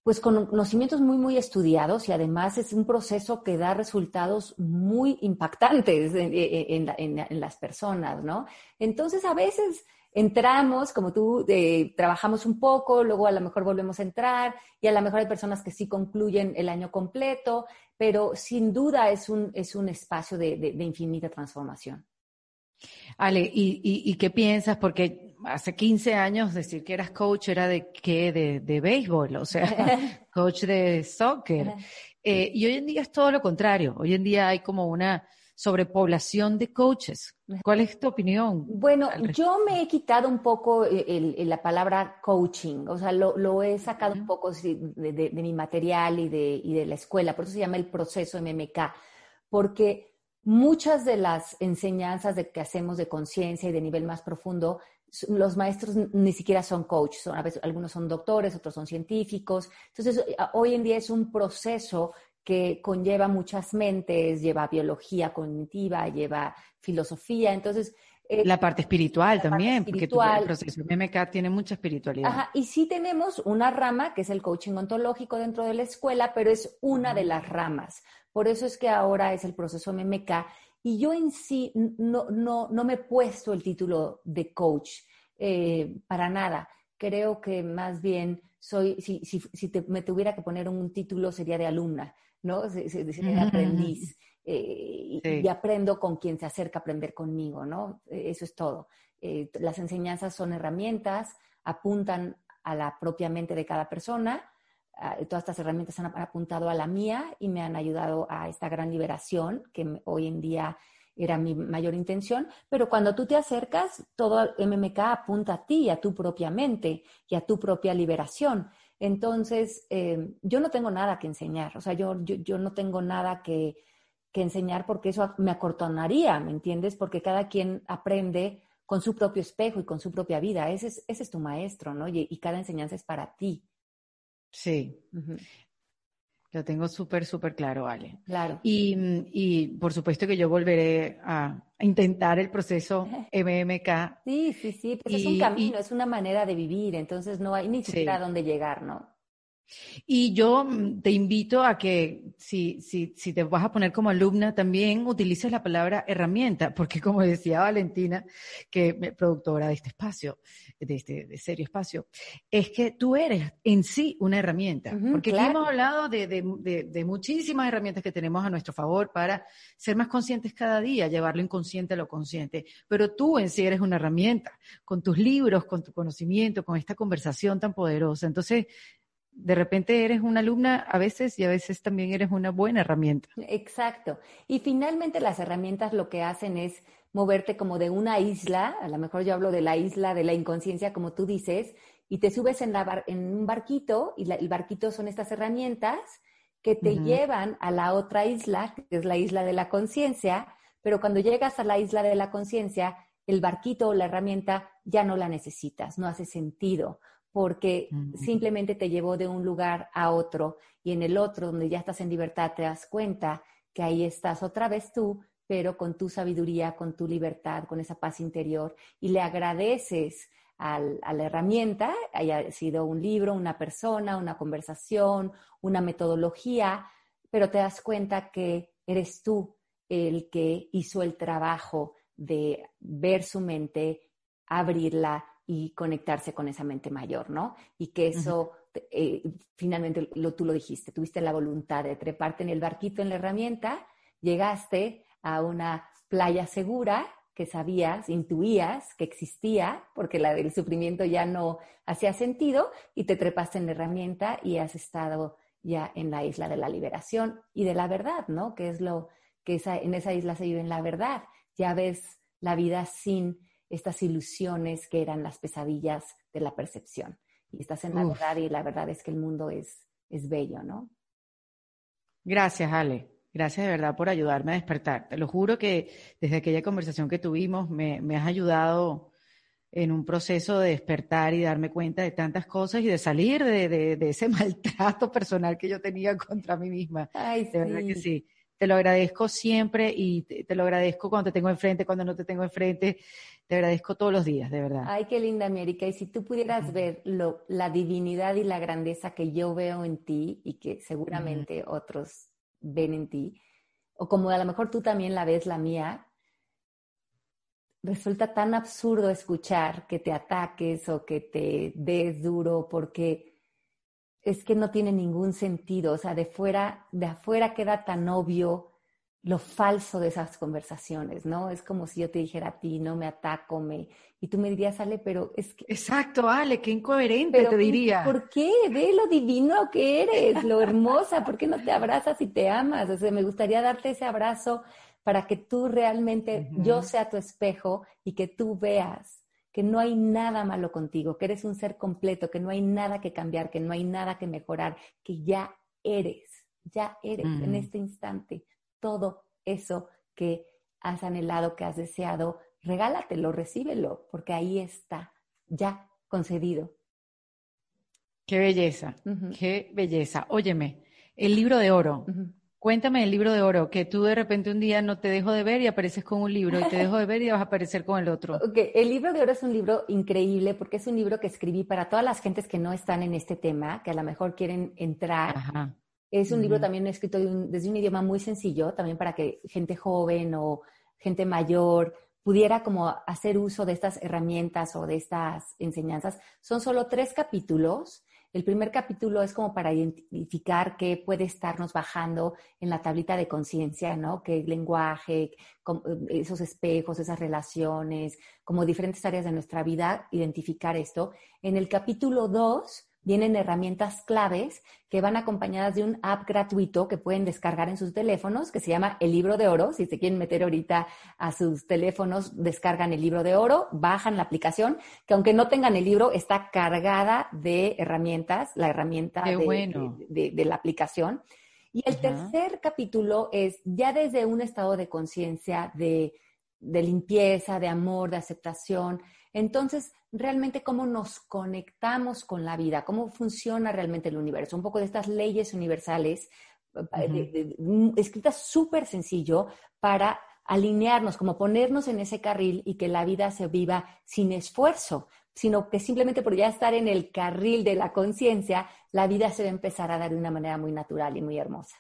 pues, con conocimientos muy, muy estudiados y además es un proceso que da resultados muy impactantes en, en las personas, ¿no? Entonces, a veces entramos, como tú, eh, trabajamos un poco, luego a lo mejor volvemos a entrar y a lo mejor hay personas que sí concluyen el año completo, pero sin duda es un, es un espacio de, de, infinita transformación. Ale, ¿y, y, qué piensas? Porque hace 15 años decir que eras coach era de qué, de, de béisbol, o sea, coach de soccer. Eh, y hoy en día es todo lo contrario. Hoy en día hay como una sobre población de coaches. ¿Cuál es tu opinión? Bueno, yo me he quitado un poco eh, la palabra coaching, o sea, lo, he sacado un poco de, mi material y de, y de la escuela, por eso se llama el proceso MMK, porque muchas de las enseñanzas de que hacemos de conciencia y de nivel más profundo, los maestros ni siquiera son coaches, a veces, algunos son doctores, otros son científicos. Entonces, hoy en día es un proceso que conlleva muchas mentes, lleva biología cognitiva, lleva filosofía, entonces... Eh, la parte espiritual también, porque el proceso MMK tiene mucha espiritualidad. Ajá, y sí tenemos una rama que es el coaching ontológico dentro de la escuela, pero es una de las ramas. Por eso es que ahora es el proceso MMK y yo en sí no, no, no me he puesto el título de coach eh, para nada. Creo que más bien soy, si, si, si me tuviera que poner un título sería de alumna. ¿No? Se, se, aprendiz. Eh, y, aprendo con quien se acerca a aprender conmigo, ¿no? E, eso es todo. Eh, las enseñanzas son herramientas, apuntan a la propia mente de cada persona. todas estas herramientas han apuntado a la mía y me han ayudado a esta gran liberación que hoy en día era mi mayor intención, pero cuando tú te acercas, todo MMK apunta a ti, a tu propia mente y a tu propia liberación. Entonces, eh, yo no tengo nada que enseñar, o sea, yo, yo, no tengo nada que, enseñar porque eso me acortonaría, ¿me entiendes? Porque cada quien aprende con su propio espejo y con su propia vida. Ese es, ese es tu maestro, ¿no? Y, cada enseñanza es para ti. Sí. Lo tengo súper, súper claro, Ale. Claro. Y, y, por supuesto que yo volveré a, intentar el proceso MMK. Sí, sí, sí, pues es un camino, es una manera de vivir, entonces no hay ni siquiera a dónde llegar, ¿no? Y yo mm, te invito a que si, si, si te vas a poner como alumna, también utilices la palabra herramienta, porque como decía Valentina, que es productora de este espacio, de este de serio espacio, es que tú eres en sí una herramienta. porque aquí hemos hablado de, de, de, muchísimas herramientas que tenemos a nuestro favor para ser más conscientes cada día, llevar lo inconsciente a lo consciente. Pero tú en sí eres una herramienta, con tus libros, con tu conocimiento, con esta conversación tan poderosa. Entonces, de repente eres una alumna a veces y a veces también eres una buena herramienta. Exacto. Y finalmente las herramientas lo que hacen es moverte como de una isla, a lo mejor yo hablo de la isla de la inconsciencia, como tú dices, y te subes en, la en un barquito, y el barquito son estas herramientas que te llevan a la otra isla, que es la isla de la conciencia, pero cuando llegas a la isla de la conciencia, el barquito o la herramienta ya no la necesitas, no hace sentido, porque simplemente te llevó de un lugar a otro y en el otro, donde ya estás en libertad, te das cuenta que ahí estás otra vez tú, pero con tu sabiduría, con tu libertad, con esa paz interior y le agradeces a la herramienta, haya sido un libro, una persona, una conversación, una metodología, pero te das cuenta que eres tú el que hizo el trabajo de ver su mente, abrirla, y conectarse con esa mente mayor, ¿no? Y que eso, eh, finalmente, lo, tú lo dijiste, tuviste la voluntad de treparte en el barquito, en la herramienta, llegaste a una playa segura que sabías, intuías que existía, porque la del sufrimiento ya no hacía sentido, y te trepaste en la herramienta y has estado ya en la isla de la liberación y de la verdad, ¿no? Que es lo que esa, en esa isla se vive en la verdad. Ya ves la vida sin estas ilusiones que eran las pesadillas de la percepción. Y estás en la verdad y la verdad es que el mundo es, es bello, ¿no? Gracias, Ale. Gracias de verdad por ayudarme a despertar. Te lo juro que desde aquella conversación que tuvimos me, has ayudado en un proceso de despertar y darme cuenta de tantas cosas y de salir de, ese maltrato personal que yo tenía contra mí misma. Ay, de verdad que sí. Te lo agradezco siempre y te, lo agradezco cuando te tengo enfrente, cuando no te tengo enfrente. Te agradezco todos los días, de verdad. Ay, qué linda, América. Y si tú pudieras ver lo, la divinidad y la grandeza que yo veo en ti y que seguramente otros ven en ti, o como a lo mejor tú también la ves la mía, resulta tan absurdo escuchar que te ataques o que te des duro porque es que no tiene ningún sentido. O sea, de fuera, de afuera queda tan obvio lo falso de esas conversaciones, ¿no? Es como si yo te dijera a ti, no me ataco, me... Y tú me dirías, Ale, pero es que... Exacto, Ale, qué incoherente te diría. ¿Por qué? Ve lo divino que eres, lo hermosa, ¿por qué no te abrazas y te amas? O sea, me gustaría darte ese abrazo para que tú realmente, yo sea tu espejo y que tú veas que no hay nada malo contigo, que eres un ser completo, que no hay nada que cambiar, que no hay nada que mejorar, que ya eres, ya eres en este instante todo eso que has anhelado, que has deseado, regálatelo, recíbelo, porque ahí está, ya concedido. Qué belleza, qué belleza. Óyeme, el libro de oro. Cuéntame el libro de oro, que tú de repente un día no te dejo de ver y apareces con un libro, y te dejo de ver y vas a aparecer con el otro. Okay. El libro de oro es un libro increíble porque es un libro que escribí para todas las gentes que no están en este tema, que a lo mejor quieren entrar. Es un libro también escrito desde un idioma muy sencillo, también para que gente joven o gente mayor pudiera como hacer uso de estas herramientas o de estas enseñanzas. Son solo tres capítulos el primer capítulo es como para identificar qué puede estarnos bajando en la tablita de conciencia, ¿no? Qué lenguaje, esos espejos, esas relaciones, como diferentes áreas de nuestra vida, identificar esto. En el capítulo 2 vienen herramientas claves que van acompañadas de un app gratuito que pueden descargar en sus teléfonos, que se llama El Libro de Oro. Si se quieren meter ahorita a sus teléfonos, descargan el Libro de Oro, bajan la aplicación, que aunque no tengan el libro, está cargada de herramientas, la herramienta de, la aplicación. Y el tercer capítulo es ya desde un estado de conciencia, de limpieza, de amor, de aceptación, entonces, realmente cómo nos conectamos con la vida, cómo funciona realmente el universo, un poco de estas leyes universales, eh, mm, escritas súper sencillo para alinearnos, como ponernos en ese carril y que la vida se viva sin esfuerzo, sino que simplemente por ya estar en el carril de la conciencia, la vida se va a empezar a dar de una manera muy natural y muy hermosa.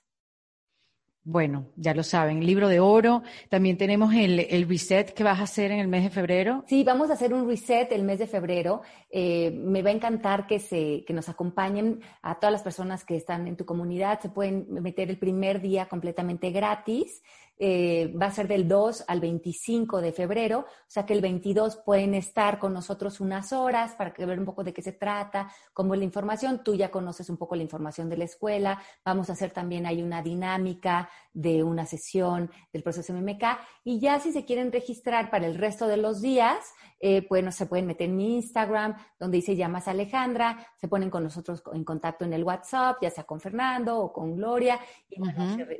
Bueno, ya lo saben, libro de oro. También tenemos el, el, reset que vas a hacer en el mes de febrero. Sí, vamos a hacer un reset el mes de febrero. Eh, me va a encantar que, se, que nos acompañen a todas las personas que están en tu comunidad. Se pueden meter el primer día completamente gratis. Eh, va a ser del 2 al 25 de febrero, o sea que el 22 pueden estar con nosotros unas horas para que ver un poco de qué se trata, cómo es la información. Tú ya conoces un poco la información de la escuela. Vamos a hacer también ahí una dinámica de una sesión del proceso MMK. Y ya si se quieren registrar para el resto de los días, eh, bueno, se pueden meter en mi Instagram, donde dice llamas Alejandra, se ponen con nosotros en contacto en el WhatsApp, ya sea con Fernando o con Gloria, y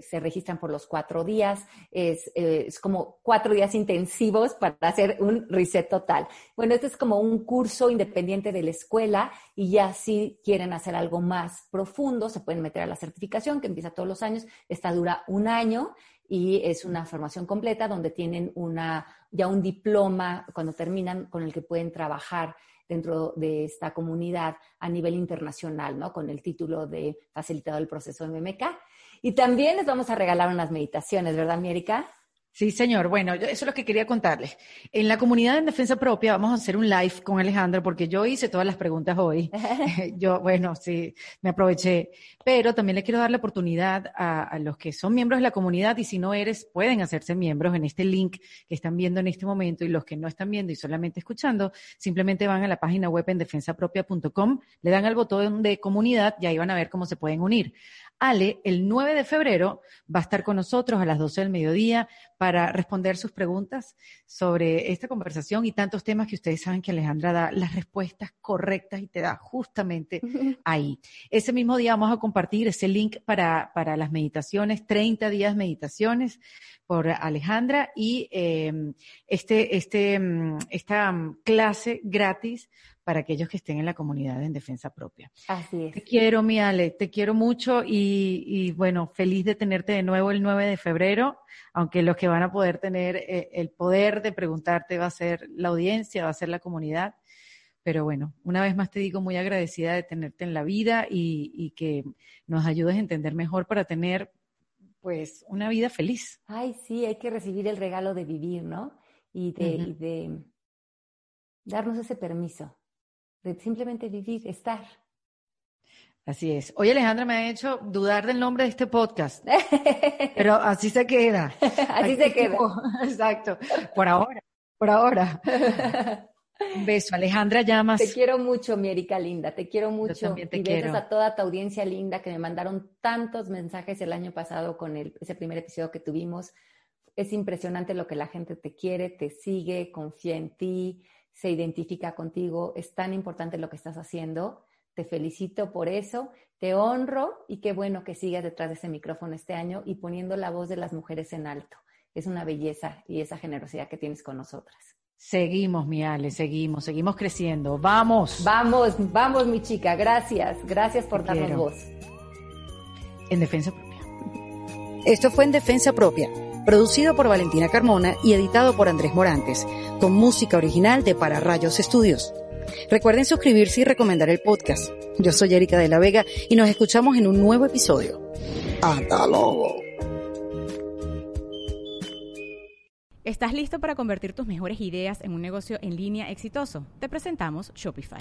se, registran por los cuatro días. Es, eh, es, como cuatro días intensivos para hacer un reset total. Bueno, este es como un curso independiente de la escuela y ya si quieren hacer algo más profundo, se pueden meter a la certificación que empieza todos los años. Esta dura un año y es una formación completa donde tienen una, ya un diploma cuando terminan con el que pueden trabajar dentro de esta comunidad a nivel internacional, ¿no? Con el título de facilitado el proceso MMK. Y también les vamos a regalar unas meditaciones, ¿verdad, Mierica? Sí, señor. Bueno, eso es lo que quería contarles. En la comunidad en defensa propia vamos a hacer un live con Alejandra porque yo hice todas las preguntas hoy. yo, bueno, sí, me aproveché. Pero también le quiero dar la oportunidad a, los que son miembros de la comunidad y si no eres, pueden hacerse miembros en este link que están viendo en este momento y los que no están viendo y solamente escuchando, simplemente van a la página web en defensapropia.com, le dan al botón de comunidad y ahí van a ver cómo se pueden unir. Ale, el 9 de febrero, va a estar con nosotros a las 12 del mediodía para responder sus preguntas sobre esta conversación y tantos temas que ustedes saben que Alejandra da las respuestas correctas y te da justamente ahí. Ese mismo día vamos a compartir ese link para, para las meditaciones, 30 días meditaciones por Alejandra y eh, este, este, mm, esta mm, clase gratis para aquellos que estén en la comunidad en defensa propia. Así es. Te quiero, mi Ale, te quiero mucho y, y bueno, feliz de tenerte de nuevo el 9 de febrero, aunque los que van a poder tener eh, el poder de preguntarte va a ser la audiencia, va a ser la comunidad. Pero bueno, una vez más te digo muy agradecida de tenerte en la vida y, y que nos ayudes a entender mejor para tener pues una vida feliz. Ay, sí, hay que recibir el regalo de vivir, ¿no? Y de, y de darnos ese permiso de simplemente vivir, estar. Así es. Oye, Alejandra, me ha hecho dudar del nombre de este podcast, pero así se queda. así se queda. Exacto. Por ahora, por ahora. Un beso, Alejandra Llamas. Te quiero mucho, mi Erika linda, te quiero mucho. Yo también te y quiero. besos a toda tu audiencia linda que me mandaron tantos mensajes el año pasado con el, ese primer episodio que tuvimos. Es impresionante lo que la gente te quiere, te sigue, confía en ti, se identifica contigo. Es tan importante lo que estás haciendo. Te felicito por eso, te honro y qué bueno que sigas detrás de ese micrófono este año y poniendo la voz de las mujeres en alto. Es una belleza y esa generosidad que tienes con nosotras. Seguimos, mi Ale, seguimos, seguimos creciendo. Vamos. Vamos, vamos, mi chica. Gracias, gracias por Te darnos quiero. voz. En defensa propia. Esto fue En Defensa Propia, producido por Valentina Carmona y editado por Andrés Morantes, con música original de Para Rayos Estudios. Recuerden suscribirse y recomendar el podcast. Yo soy Erika de la Vega y nos escuchamos en un nuevo episodio. ¡Hasta luego! ¿Estás listo para convertir tus mejores ideas en un negocio en línea exitoso? Te presentamos Shopify.